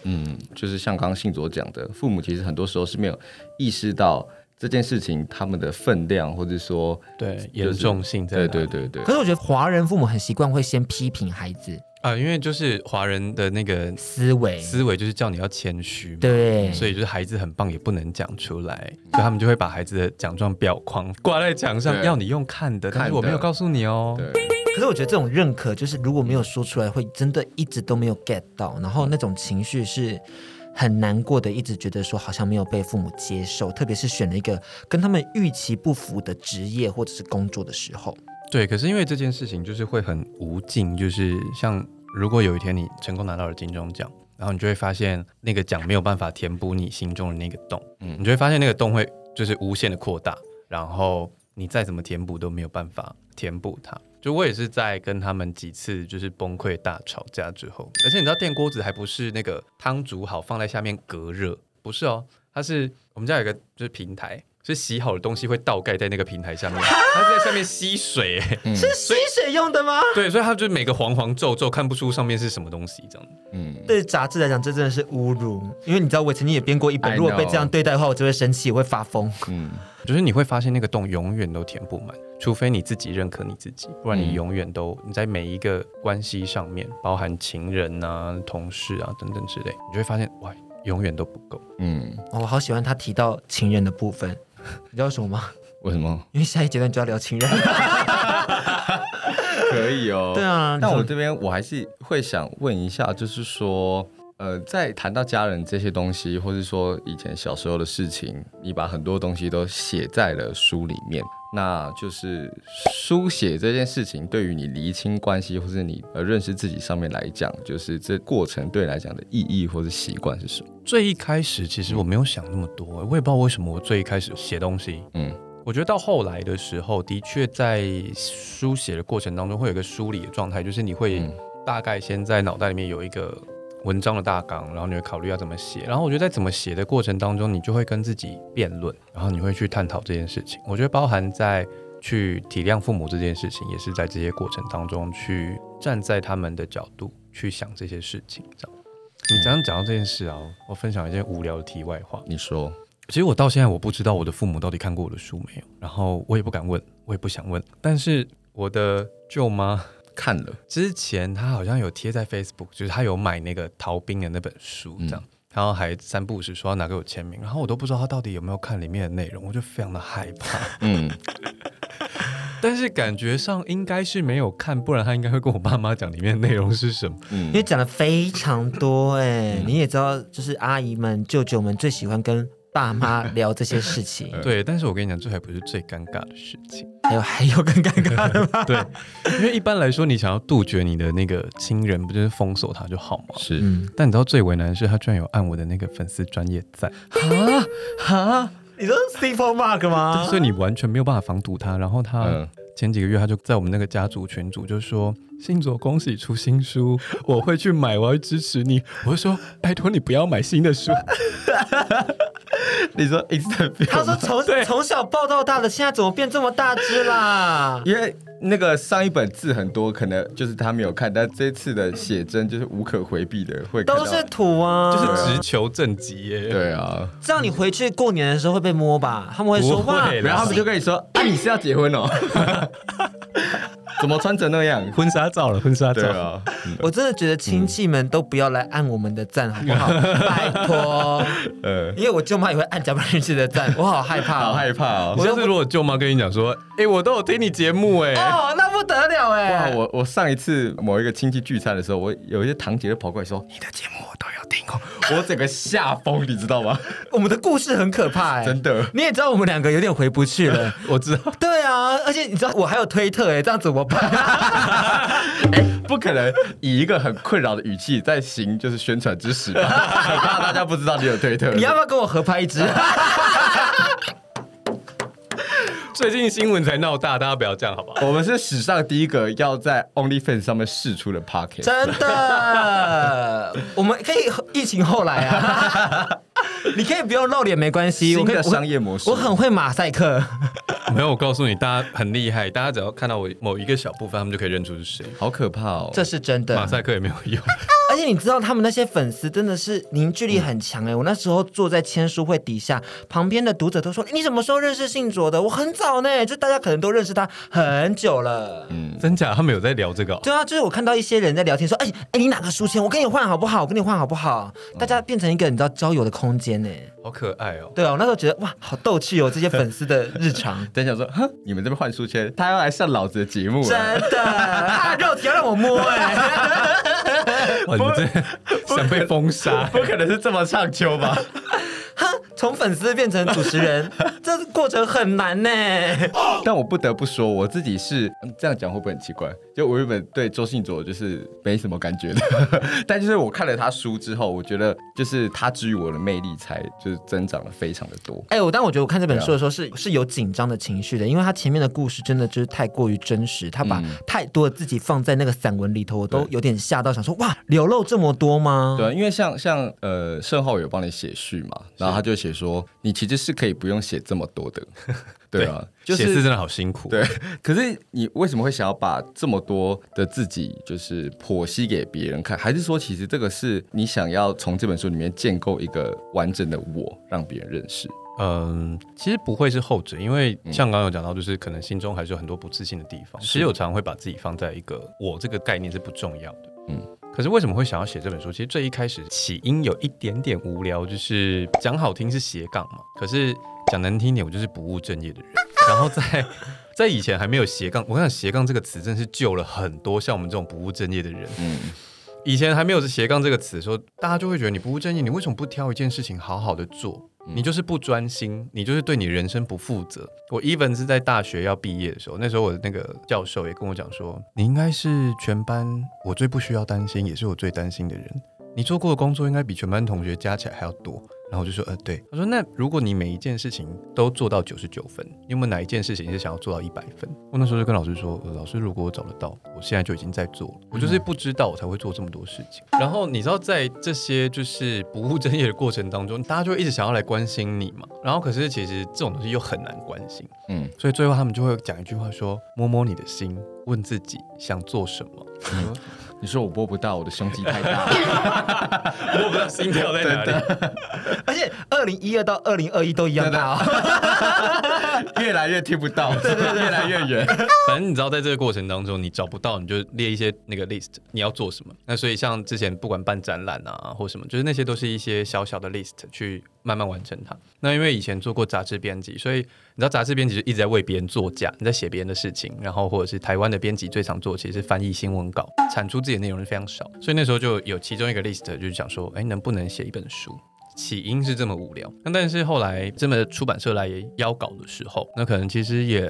嗯，就是像刚刚信佐讲的，父母其实很多时候是没有意识到这件事情他们的分量，或者说对严重性在。对对对对。可是我觉得华人父母很习惯会先批评孩子。啊，因为就是华人的那个思维，思维就是叫你要谦虚，对，所以就是孩子很棒也不能讲出来，所以他们就会把孩子的奖状表框挂在墙上，要你用看的，但是我没有告诉你哦。可是我觉得这种认可，就是如果没有说出来，会真的一直都没有 get 到，然后那种情绪是很难过的，一直觉得说好像没有被父母接受，特别是选了一个跟他们预期不符的职业或者是工作的时候。对，可是因为这件事情就是会很无尽，就是像如果有一天你成功拿到了金钟奖，然后你就会发现那个奖没有办法填补你心中的那个洞，嗯，你就会发现那个洞会就是无限的扩大，然后你再怎么填补都没有办法填补它。就我也是在跟他们几次就是崩溃大吵架之后，而且你知道电锅子还不是那个汤煮好放在下面隔热，不是哦，它是我们家有一个就是平台。是洗好的东西会倒盖在那个平台上面，它是在上面吸水，嗯、是吸水用的吗？对，所以它就每个黄黄皱皱，看不出上面是什么东西，这样。嗯，对杂志来讲，这真的是侮辱，因为你知道我曾经也编过一本，如果被这样对待的话，我就会生气，我会发疯。嗯，就是你会发现那个洞永远都填不满，除非你自己认可你自己，不然你永远都你在每一个关系上面，包含情人啊、同事啊等等之类，你就会发现哇，永远都不够。嗯，我好喜欢他提到情人的部分。你知道什么吗？为什么？因为下一阶段就要聊情人。可以哦。对啊。但我这边我还是会想问一下，就是说，呃，在谈到家人这些东西，或是说以前小时候的事情，你把很多东西都写在了书里面，那就是书写这件事情对于你厘清关系，或是你呃认识自己上面来讲，就是这过程对你来讲的意义或是习惯是什么？最一开始其实我没有想那么多，我也不知道为什么我最一开始写东西。嗯，我觉得到后来的时候，的确在书写的过程当中会有一个梳理的状态，就是你会大概先在脑袋里面有一个文章的大纲，然后你会考虑要怎么写。然后我觉得在怎么写的过程当中，你就会跟自己辩论，然后你会去探讨这件事情。我觉得包含在去体谅父母这件事情，也是在这些过程当中去站在他们的角度去想这些事情，这样。你刚刚讲到这件事啊，我分享一件无聊的题外话。你说，其实我到现在我不知道我的父母到底看过我的书没有，然后我也不敢问，我也不想问。但是我的舅妈看了，之前他好像有贴在 Facebook，就是他有买那个逃兵的那本书，这样。嗯然后还三不五时说要拿给我签名，然后我都不知道他到底有没有看里面的内容，我就非常的害怕。嗯，但是感觉上应该是没有看，不然他应该会跟我爸妈讲里面的内容是什么。嗯，因为讲的非常多哎，嗯、你也知道，就是阿姨们、舅舅们最喜欢跟爸妈聊这些事情。对，但是我跟你讲，这还不是最尴尬的事情。还有还有更尴尬的吗？对，因为一般来说，你想要杜绝你的那个亲人，不就是封锁他就好吗？是，但你知道最为难的是，他居然有按我的那个粉丝专业在啊啊！你说 C for Mark 吗？所以你完全没有办法防堵他。然后他前几个月他就在我们那个家族群组就说：“信佐恭喜出新书，我会去买，我会支持你。”我就说：“拜托你不要买新的书。” 你说 Instagram 他说从从小抱到大的，现在怎么变这么大只啦？因为那个上一本字很多，可能就是他没有看，但这次的写真就是无可回避的，会都是土啊，就是直球正极耶。对啊，这样你回去过年的时候会被摸吧？他们会说话，然后他们就跟你说：“啊，你是要结婚哦。”怎么穿成那样？婚纱照了，婚纱照啊！我真的觉得亲戚们都不要来按我们的赞，好不好？拜托，呃，因为我舅妈也会按甲板日志的赞，我好害怕，好害怕哦！我就是如果舅妈跟你讲说，哎，我都有听你节目，哎，哦，那不得了，哎！哇，我我上一次某一个亲戚聚餐的时候，我有一些堂姐就跑过来说，你的节目我都有听哦，我整个吓疯，你知道吗？我们的故事很可怕，哎，真的，你也知道我们两个有点回不去了，我知道，对啊，而且你知道我还有推特，哎，这样怎么办？哎，不可能以一个很困扰的语气在行就是宣传之时吧？很怕大家不知道你有推特。你要不要跟我合拍一只？最近新闻才闹大，大家不要这样好不好？我们是史上第一个要在 OnlyFans 上面试出的 Pocket，。真的，我们可以疫情后来啊，你可以不用露脸没关系。我可以商业模式，我很会马赛克。没有，我告诉你，大家很厉害，大家只要看到我某一个小部分，他们就可以认出是谁。好可怕哦！这是真的，马赛克也没有用。而且你知道，他们那些粉丝真的是凝聚力很强哎！我那时候坐在签书会底下，旁边的读者都说：“你什么时候认识信卓的？”我很早呢，就大家可能都认识他很久了。嗯，真假？他们有在聊这个？对啊，就是我看到一些人在聊天说：“哎哎，你哪个书签？我跟你换好不好？我跟你换好不好？”大家变成一个你知道交友的空间呢。好可爱哦！对啊，我那时候觉得哇，好逗趣哦，这些粉丝的日常。等一下说，哼，你们这边换书签，他要来上老子的节目，真的，他肉体要让我摸哎！你们这想被封杀，不可能是这么唱秋吧？哼，从粉丝变成主持人，这过程很难呢。但我不得不说，我自己是这样讲会不会很奇怪？就我原本对周信佐就是没什么感觉的，但就是我看了他书之后，我觉得就是他治愈我的魅力才就是增长了非常的多。哎，我但我觉得我看这本书的时候是、啊、是有紧张的情绪的，因为他前面的故事真的就是太过于真实，他把太多的自己放在那个散文里头，我都有点吓到，想说哇，流露这么多吗？对，因为像像呃，盛浩有帮你写序嘛，然后他就写说，你其实是可以不用写这么多的。对啊，写字真的好辛苦。对，可是你为什么会想要把这么多的自己就是剖析给别人看？还是说，其实这个是你想要从这本书里面建构一个完整的我，让别人认识？嗯，其实不会是后者，因为像刚刚有讲到，就是可能心中还是有很多不自信的地方。其实我常常会把自己放在一个我这个概念是不重要的。嗯，可是为什么会想要写这本书？其实最一开始起因有一点点无聊，就是讲好听是斜杠嘛，可是。讲难听点，我就是不务正业的人。然后在在以前还没有斜杠，我跟你讲斜杠这个词真是救了很多像我们这种不务正业的人。嗯，以前还没有斜杠这个词的时候，大家就会觉得你不务正业，你为什么不挑一件事情好好的做？你就是不专心，你就是对你人生不负责。我 even 是在大学要毕业的时候，那时候我的那个教授也跟我讲说，你应该是全班我最不需要担心，也是我最担心的人。你做过的工作应该比全班同学加起来还要多。然后我就说，呃，对。他说，那如果你每一件事情都做到九十九分，你有没有哪一件事情是想要做到一百分？我那时候就跟老师说，呃，老师，如果我找得到，我现在就已经在做了。我就是不知道，我才会做这么多事情。然后你知道，在这些就是不务正业的过程当中，大家就一直想要来关心你嘛。然后可是其实这种东西又很难关心，嗯。所以最后他们就会讲一句话说：摸摸你的心，问自己想做什么。你说我播不到，我的胸肌太大，播不到心跳在哪里。而且二零一二到二零二一都一样大哦，越来越听不到，对对对，越来越远。反正你知道，在这个过程当中，你找不到，你就列一些那个 list，你要做什么。那所以像之前不管办展览啊，或什么，就是那些都是一些小小的 list 去慢慢完成它。那因为以前做过杂志编辑，所以你知道杂志编辑就一直在为别人作假，你在写别人的事情，然后或者是台湾的编辑最常做其实是翻译新闻稿，产出自己的内容是非常少。所以那时候就有其中一个 list 就是想说，哎，能不能写一本书？起因是这么无聊，那但是后来这么出版社来邀稿的时候，那可能其实也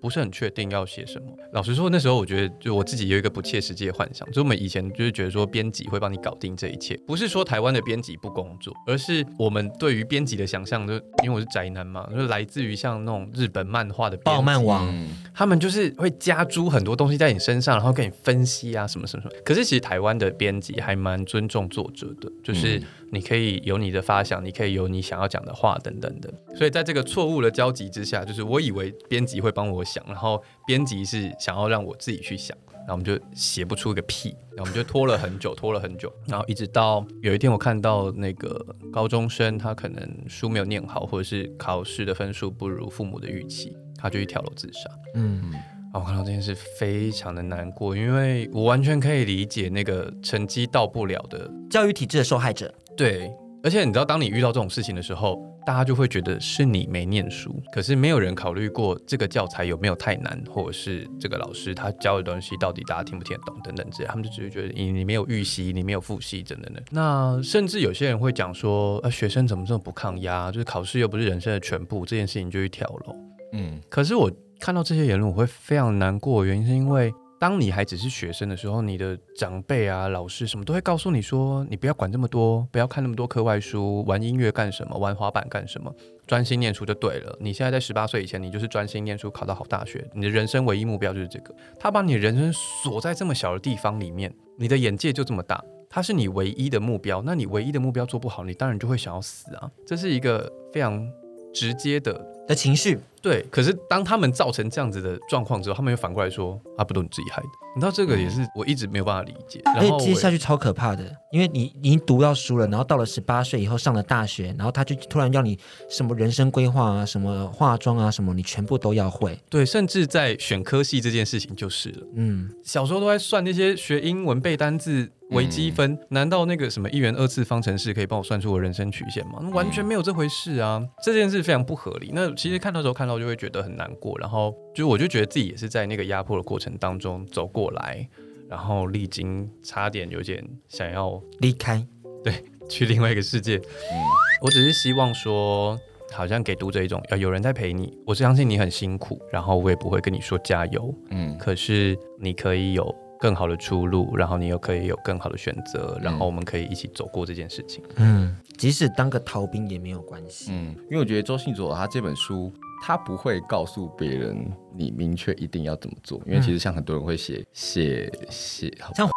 不是很确定要写什么。老实说，那时候我觉得就我自己有一个不切实际的幻想，就我们以前就是觉得说编辑会帮你搞定这一切，不是说台湾的编辑不工作，而是我们对于编辑的想象，就因为我是宅男嘛，就来自于像那种日本漫画的爆漫王，他们就是会加诸很多东西在你身上，然后给你分析啊什么什么什么。可是其实台湾的编辑还蛮尊重作者的，就是你可以有你的发想，你可以有你想要讲的话等等的。所以在这个错误的交集之下，就是我以为编辑会帮我想，然后编辑是想要让我自己去想，然后我们就写不出一个屁，然后我们就拖了很久，拖了很久，然后一直到有一天我看到那个高中生他可能书没有念好，或者是考试的分数不如父母的预期，他就去跳楼自杀。嗯。我看到这件事非常的难过，因为我完全可以理解那个成绩到不了的教育体制的受害者。对，而且你知道，当你遇到这种事情的时候，大家就会觉得是你没念书，可是没有人考虑过这个教材有没有太难，或者是这个老师他教的东西到底大家听不听得懂等等之类，他们就只是觉得你你没有预习，你没有复习等等的。那甚至有些人会讲说，呃，学生怎么这么不抗压？就是考试又不是人生的全部，这件事情就去跳楼。嗯，可是我。看到这些言论，我会非常难过。原因是因为，当你还只是学生的时候，你的长辈啊、老师什么都会告诉你说：“你不要管这么多，不要看那么多课外书，玩音乐干什么？玩滑板干什么？专心念书就对了。你现在在十八岁以前，你就是专心念书，考到好大学。你的人生唯一目标就是这个。他把你人生锁在这么小的地方里面，你的眼界就这么大。他是你唯一的目标，那你唯一的目标做不好，你当然就会想要死啊！这是一个非常直接的的情绪。”对，可是当他们造成这样子的状况之后，他们又反过来说：“啊，不都你自己害的。”你知道这个也是我一直没有办法理解。嗯、然后接下去超可怕的，因为你已经读到书了，然后到了十八岁以后上了大学，然后他就突然要你什么人生规划啊、什么化妆啊、什么，你全部都要会。对，甚至在选科系这件事情就是了。嗯，小时候都在算那些学英文背单字微积分，嗯、难道那个什么一元二次方程式可以帮我算出我人生曲线吗？完全没有这回事啊！嗯、这件事非常不合理。那其实看到时候看到就会觉得很难过，然后就我就觉得自己也是在那个压迫的过程当中走过来，然后历经差点有点想要离开，对，去另外一个世界。嗯，我只是希望说，好像给读者一种要有人在陪你，我相信你很辛苦，然后我也不会跟你说加油，嗯，可是你可以有更好的出路，然后你又可以有更好的选择，然后我们可以一起走过这件事情。嗯，即使当个逃兵也没有关系。嗯，因为我觉得周信佐他这本书，他不会告诉别人你明确一定要怎么做，因为其实像很多人会写写写，像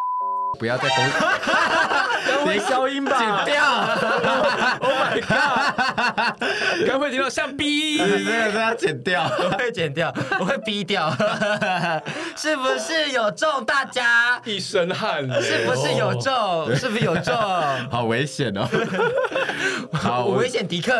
不要再 攻。别消音吧，剪掉。Oh my god！刚会听到像逼，对对对，要剪掉，我会剪掉，我会逼掉。是不是有中？大家一身汗，是不是有中？是不是有中？好危险哦！好危险，迪克。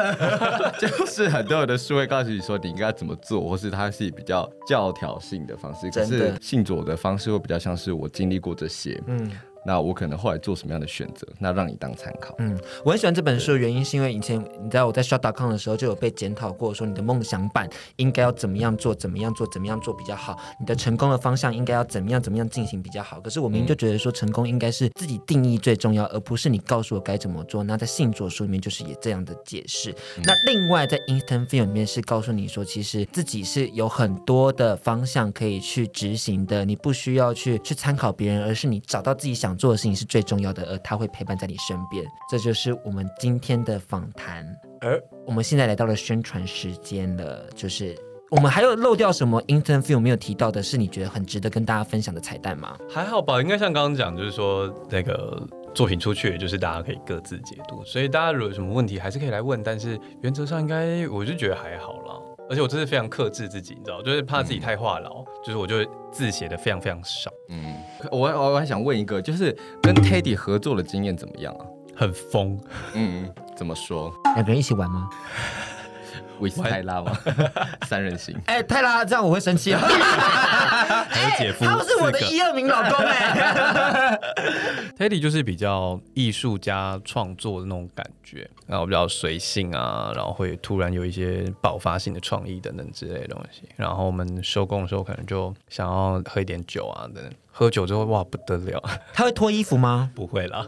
就是很多人的书会告诉你说你应该怎么做，或是他是比较教条性的方式，可是信左的方式会比较像是我经历过这些，嗯。那我可能后来做什么样的选择？那让你当参考。嗯，我很喜欢这本书的原因是因为以前你知道我在 shot.com 的时候就有被检讨过，说你的梦想版应该要怎么样做，怎么样做，怎么样做比较好。你的成功的方向应该要怎么样，怎么样进行比较好。可是我明明就觉得说成功应该是自己定义最重要，而不是你告诉我该怎么做。那在信卓书里面就是也这样的解释。嗯、那另外在 Instant Film 里面是告诉你说，其实自己是有很多的方向可以去执行的，你不需要去去参考别人，而是你找到自己想。想做的事情是最重要的，而他会陪伴在你身边。这就是我们今天的访谈。而我们现在来到了宣传时间了，就是我们还有漏掉什么 interview 没有提到的，是你觉得很值得跟大家分享的彩蛋吗？还好吧，应该像刚刚讲，就是说那个作品出去，就是大家可以各自解读。所以大家如果有什么问题，还是可以来问。但是原则上应该，我就觉得还好啦。而且我真是非常克制自己，你知道，就是怕自己太话痨，嗯、就是我就字写的非常非常少。嗯，我我还想问一个，就是跟 Teddy 合作的经验怎么样啊？很疯。嗯，怎么说？两个人一起玩吗？维斯泰拉吗？三人行。哎，泰拉，这样我会生气啊！哎，姐夫，他不是我的一二名老公哎。Teddy 就是比较艺术家创作的那种感觉，然后比较随性啊，然后会突然有一些爆发性的创意等等之类的东西。然后我们收工的时候，可能就想要喝一点酒啊等等。喝酒之后，哇，不得了！他会脱衣服吗？不会啦。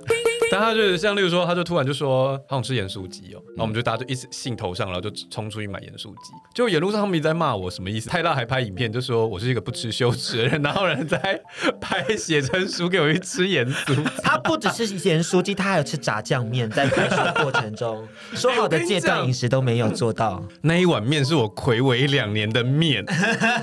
但他就是像，例如说，他就突然就说他想吃盐酥鸡哦，然后我们就大家就一直兴头上，然后就冲出去买盐酥鸡。就沿路上他们一直在骂我，什么意思？泰辣还拍影片，就说我是一个不吃羞耻的人，然后人在拍写真书给我去吃盐酥鸡。他不只是盐酥鸡，他还有吃炸酱面，在拍摄过程中说好的戒断饮食都没有做到。那一碗面是我睽违两年的面，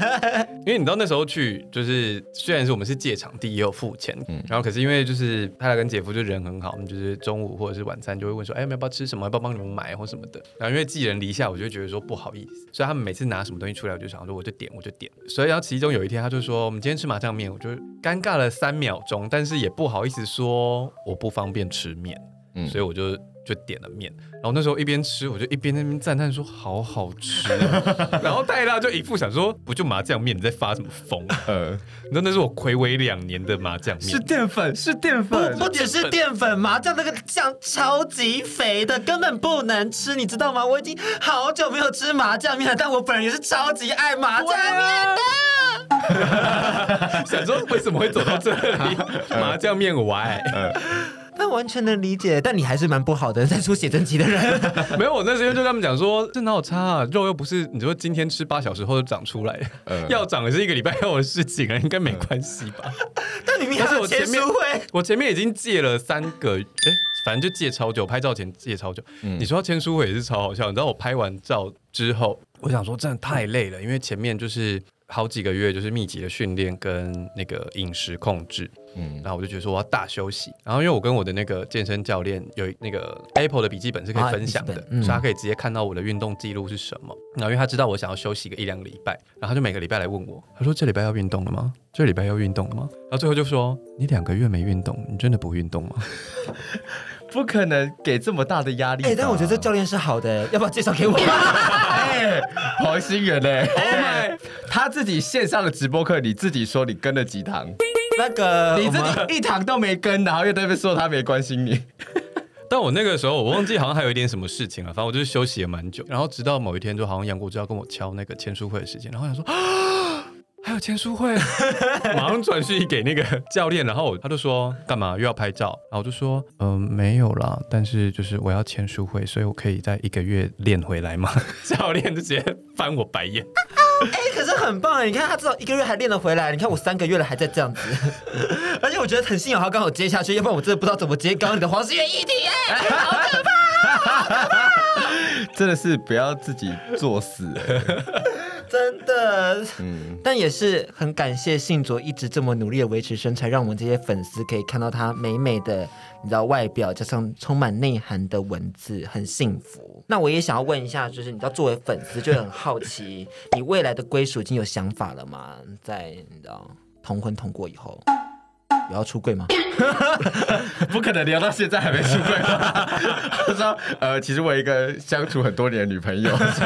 因为你知道那时候去，就是虽然是我们是借场地也有付钱，嗯，然后可是因为就是泰辣跟姐夫就人很好。就是中午或者是晚餐就会问说，哎，要不要吃什么？要不要帮你们买或什么的？然后因为寄人篱下，我就觉得说不好意思，所以他们每次拿什么东西出来，我就想说我就点我就点。所以然后其中有一天，他就说我们今天吃麻酱面，我就尴尬了三秒钟，但是也不好意思说我不方便吃面，嗯，所以我就。就点了面，然后那时候一边吃，我就一边在那边赞叹说好好吃，然后泰拉就一副想说不就麻酱面，你在发什么疯？呃，你知道那是我暌违两年的麻酱面，是淀粉，是淀粉，不不只是淀粉，麻酱那个酱超级肥的，根本不能吃，你知道吗？我已经好久没有吃麻酱面了，但我本人也是超级爱麻酱面的，想说为什么会走到这里？麻酱面我爱。那完全能理解，但你还是蛮不好的，在出写真集的人。没有，我那时候就跟他们讲说，这哪有差啊？肉又不是你说今天吃八小时后就长出来，呃、要长也是一个礼拜后的事情啊，应该没关系吧？但明明还是我前面我前面已经戒了三个，哎，反正就戒超久，拍照前戒超久。嗯、你说签书会也是超好笑，你知道我拍完照之后，我想说真的太累了，因为前面就是。好几个月就是密集的训练跟那个饮食控制，嗯，然后我就觉得说我要大休息。然后因为我跟我的那个健身教练有那个 Apple 的笔记本是可以分享的，嗯、所以他可以直接看到我的运动记录是什么。然后因为他知道我想要休息。个一两个礼拜，然后他就每个礼拜来问我，他说这礼拜要运动了吗？这礼拜要运动了吗？然后最后就说你两个月没运动，你真的不运动吗？不可能给这么大的压力。哎、欸，但我觉得这教练是好的，要不要介绍给我？哎，黄心人嘞，哎，他自己线上的直播课，你自己说你跟了几堂？那个你自己一堂都没跟，然后又在那边说他没关心你。但我那个时候我忘记好像还有一点什么事情了，反正我就是休息也蛮久，然后直到某一天，就好像杨国就要跟我敲那个签书会的时间，然后想说啊。还有签书会，马上转讯给那个教练，然后他就说干嘛又要拍照，然后我就说嗯、呃、没有啦，但是就是我要签书会，所以我可以在一个月练回来吗？教练就直接翻我白眼。哎、欸，可是很棒哎，你看他至少一个月还练得回来，你看我三个月了还在这样子，而且我觉得很幸好他刚好接下去，要不然我真的不知道怎么接刚刚你的黄思源议题哎，好可怕，好可怕，真的是不要自己作死。真的，嗯，但也是很感谢信卓一直这么努力的维持身材，让我们这些粉丝可以看到他美美的，你知道外表加上充满内涵的文字，很幸福。那我也想要问一下，就是你知道作为粉丝就很好奇，你未来的归属已经有想法了吗？在你知道同婚通过以后，有要出柜吗？不可能聊到现在还没出柜吧？他说，呃，其实我有一个相处很多年的女朋友，是不是？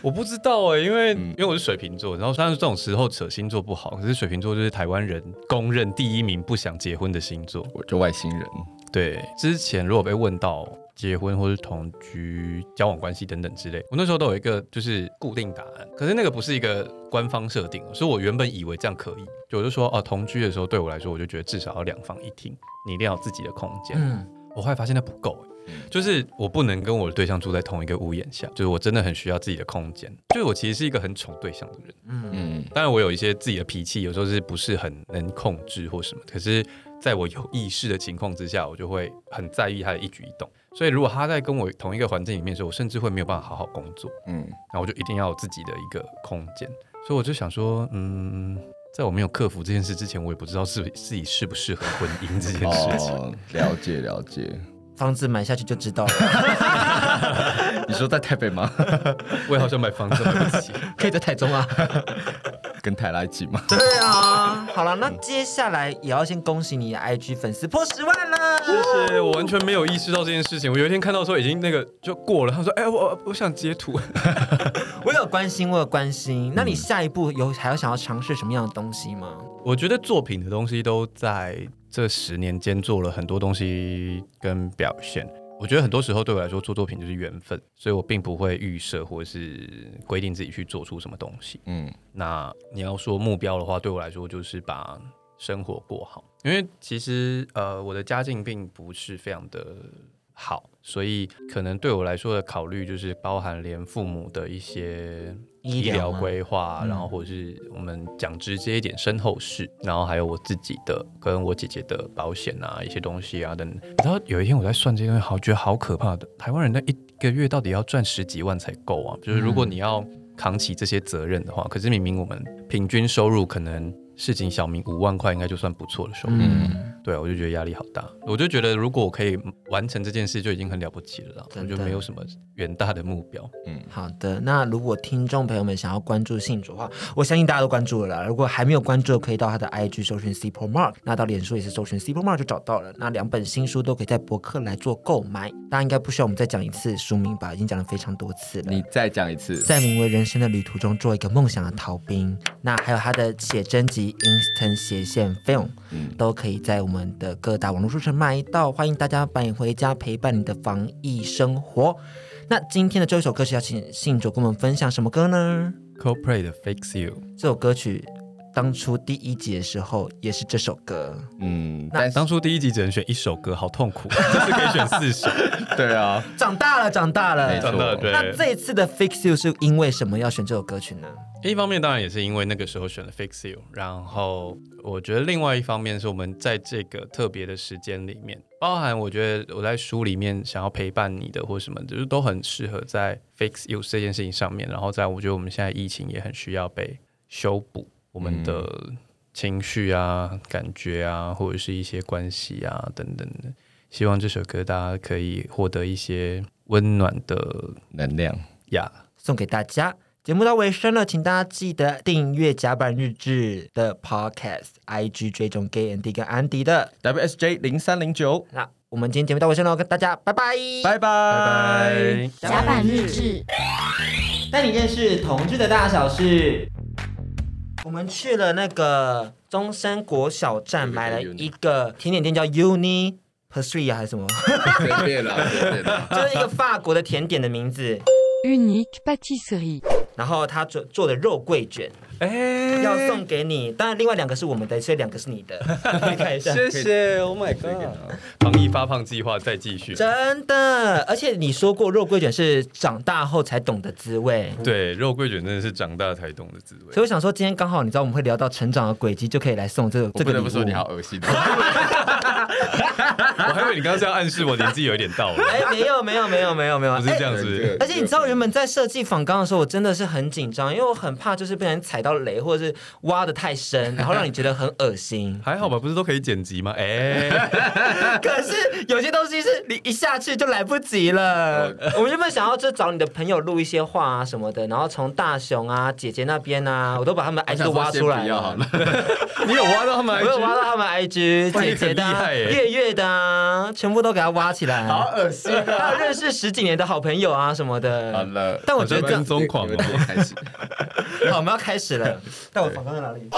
我不知道哎、欸，因为、嗯、因为我是水瓶座，然后虽然这种时候扯星座不好，可是水瓶座就是台湾人公认第一名不想结婚的星座。我就外星人。对，之前如果被问到结婚或是同居、交往关系等等之类，我那时候都有一个就是固定答案。可是那个不是一个官方设定，所以我原本以为这样可以，就我就说哦，同居的时候对我来说，我就觉得至少要两房一厅，你一定要有自己的空间。嗯，我后来发现那不够、欸。就是我不能跟我的对象住在同一个屋檐下，就是我真的很需要自己的空间。就是我其实是一个很宠对象的人，嗯嗯，当然我有一些自己的脾气，有时候是不是很能控制或什么。可是在我有意识的情况之下，我就会很在意他的一举一动。所以如果他在跟我同一个环境里面的时候，我甚至会没有办法好好工作，嗯，那我就一定要有自己的一个空间。所以我就想说，嗯，在我没有克服这件事之前，我也不知道是自己适不适合婚姻这件事情。哦，了解了解。房子买下去就知道了。你说在台北吗？我也好想买房子，买不起。可以在台中啊，跟台拉一起吗？对啊。好了，那接下来也要先恭喜你的 IG 粉丝破十万了。谢谢，我完全没有意识到这件事情。我有一天看到说已经那个就过了，他说：“哎、欸，我我想截图。”我有关心，我有关心。那你下一步有还要想要尝试什么样的东西吗？我觉得作品的东西都在这十年间做了很多东西跟表现。我觉得很多时候对我来说做作品就是缘分，所以我并不会预设或是规定自己去做出什么东西。嗯，那你要说目标的话，对我来说就是把生活过好。因为其实呃，我的家境并不是非常的好，所以可能对我来说的考虑就是包含连父母的一些。医疗规划，然后或者是我们讲直接一点身后事，然后还有我自己的跟我姐姐的保险啊，一些东西啊等等。然后有一天我在算这些东西，好觉得好可怕的。台湾人那一个月到底要赚十几万才够啊？就是如果你要扛起这些责任的话，可是明明我们平均收入可能。市井小民五万块应该就算不错的收入，嗯，对啊，我就觉得压力好大。我就觉得如果我可以完成这件事，就已经很了不起了。我就没有什么远大的目标。嗯，好的。那如果听众朋友们想要关注信主的话，我相信大家都关注了啦。如果还没有关注，可以到他的 IG 搜寻 CPO Mark，那到脸书也是搜寻 CPO Mark 就找到了。那两本新书都可以在博客来做购买。大家应该不需要我们再讲一次书名吧？已经讲了非常多次了。你再讲一次，在名为人生的旅途中做一个梦想的逃兵。那还有他的写真集。Instant 斜线 Film，嗯，都可以在我们的各大网络书城买到，欢迎大家买回家陪伴你的防疫生活。那今天的这一首歌是要请信主跟我们分享什么歌呢？Coldplay 的 Fix You 这首歌曲。当初第一集的时候也是这首歌，嗯，但当初第一集只能选一首歌，好痛苦，这次可以选四首。对啊，长大了，长大了，长大了。对。那这一次的 Fix You 是因为什么要选这首歌曲呢？一方面当然也是因为那个时候选了 Fix You，然后我觉得另外一方面是我们在这个特别的时间里面，包含我觉得我在书里面想要陪伴你的或什么，就是都很适合在 Fix You 这件事情上面。然后在我觉得我们现在疫情也很需要被修补。我们的情绪啊、嗯、感觉啊，或者是一些关系啊等等的，希望这首歌大家可以获得一些温暖的能量呀，yeah. 送给大家。节目到尾声了，请大家记得订阅甲板日志的 Podcast，IG 追踪 Gay Andy 跟安迪的 WSJ 零三零九。那我们今天节目到尾声了，跟大家拜拜，拜拜，拜拜。甲板日志，带你认识同志的大小事。我们去了那个中山国小站，买了一个甜点店，叫 Uni Pastry 还是什么？随便了，随便了，就是一个法国的甜点的名字。Unique Pâtisserie。然后他做做的肉桂卷。哎，要送给你，当然另外两个是我们的，所以两个是你的，可以看一下。谢谢，Oh my God！防疫发胖计划再继续。真的，而且你说过肉桂卷是长大后才懂的滋味。对，肉桂卷真的是长大才懂的滋味。所以我想说，今天刚好你知道我们会聊到成长的轨迹，就可以来送这个这个礼物。我不得不说你好恶心。我还以为你刚刚这样暗示我年纪有一点到了。哎，没有没有没有没有没有，不是这样子。而且你知道，原本在设计仿钢的时候，我真的是很紧张，因为我很怕就是被人踩到。雷，或者是挖的太深，然后让你觉得很恶心。还好吧，不是都可以剪辑吗？哎，可是有些东西是你一下去就来不及了。我们原本想要就找你的朋友录一些话啊什么的，然后从大雄啊、姐姐那边啊，我都把他们 IG 挖出来了。你有挖到他们？我有挖到他们 IG，姐姐的、月月的啊，全部都给他挖起来。好恶心啊！认识十几年的好朋友啊什么的。好了，但我觉得跟踪狂了。好，我们要开始了。但我访刚在哪里？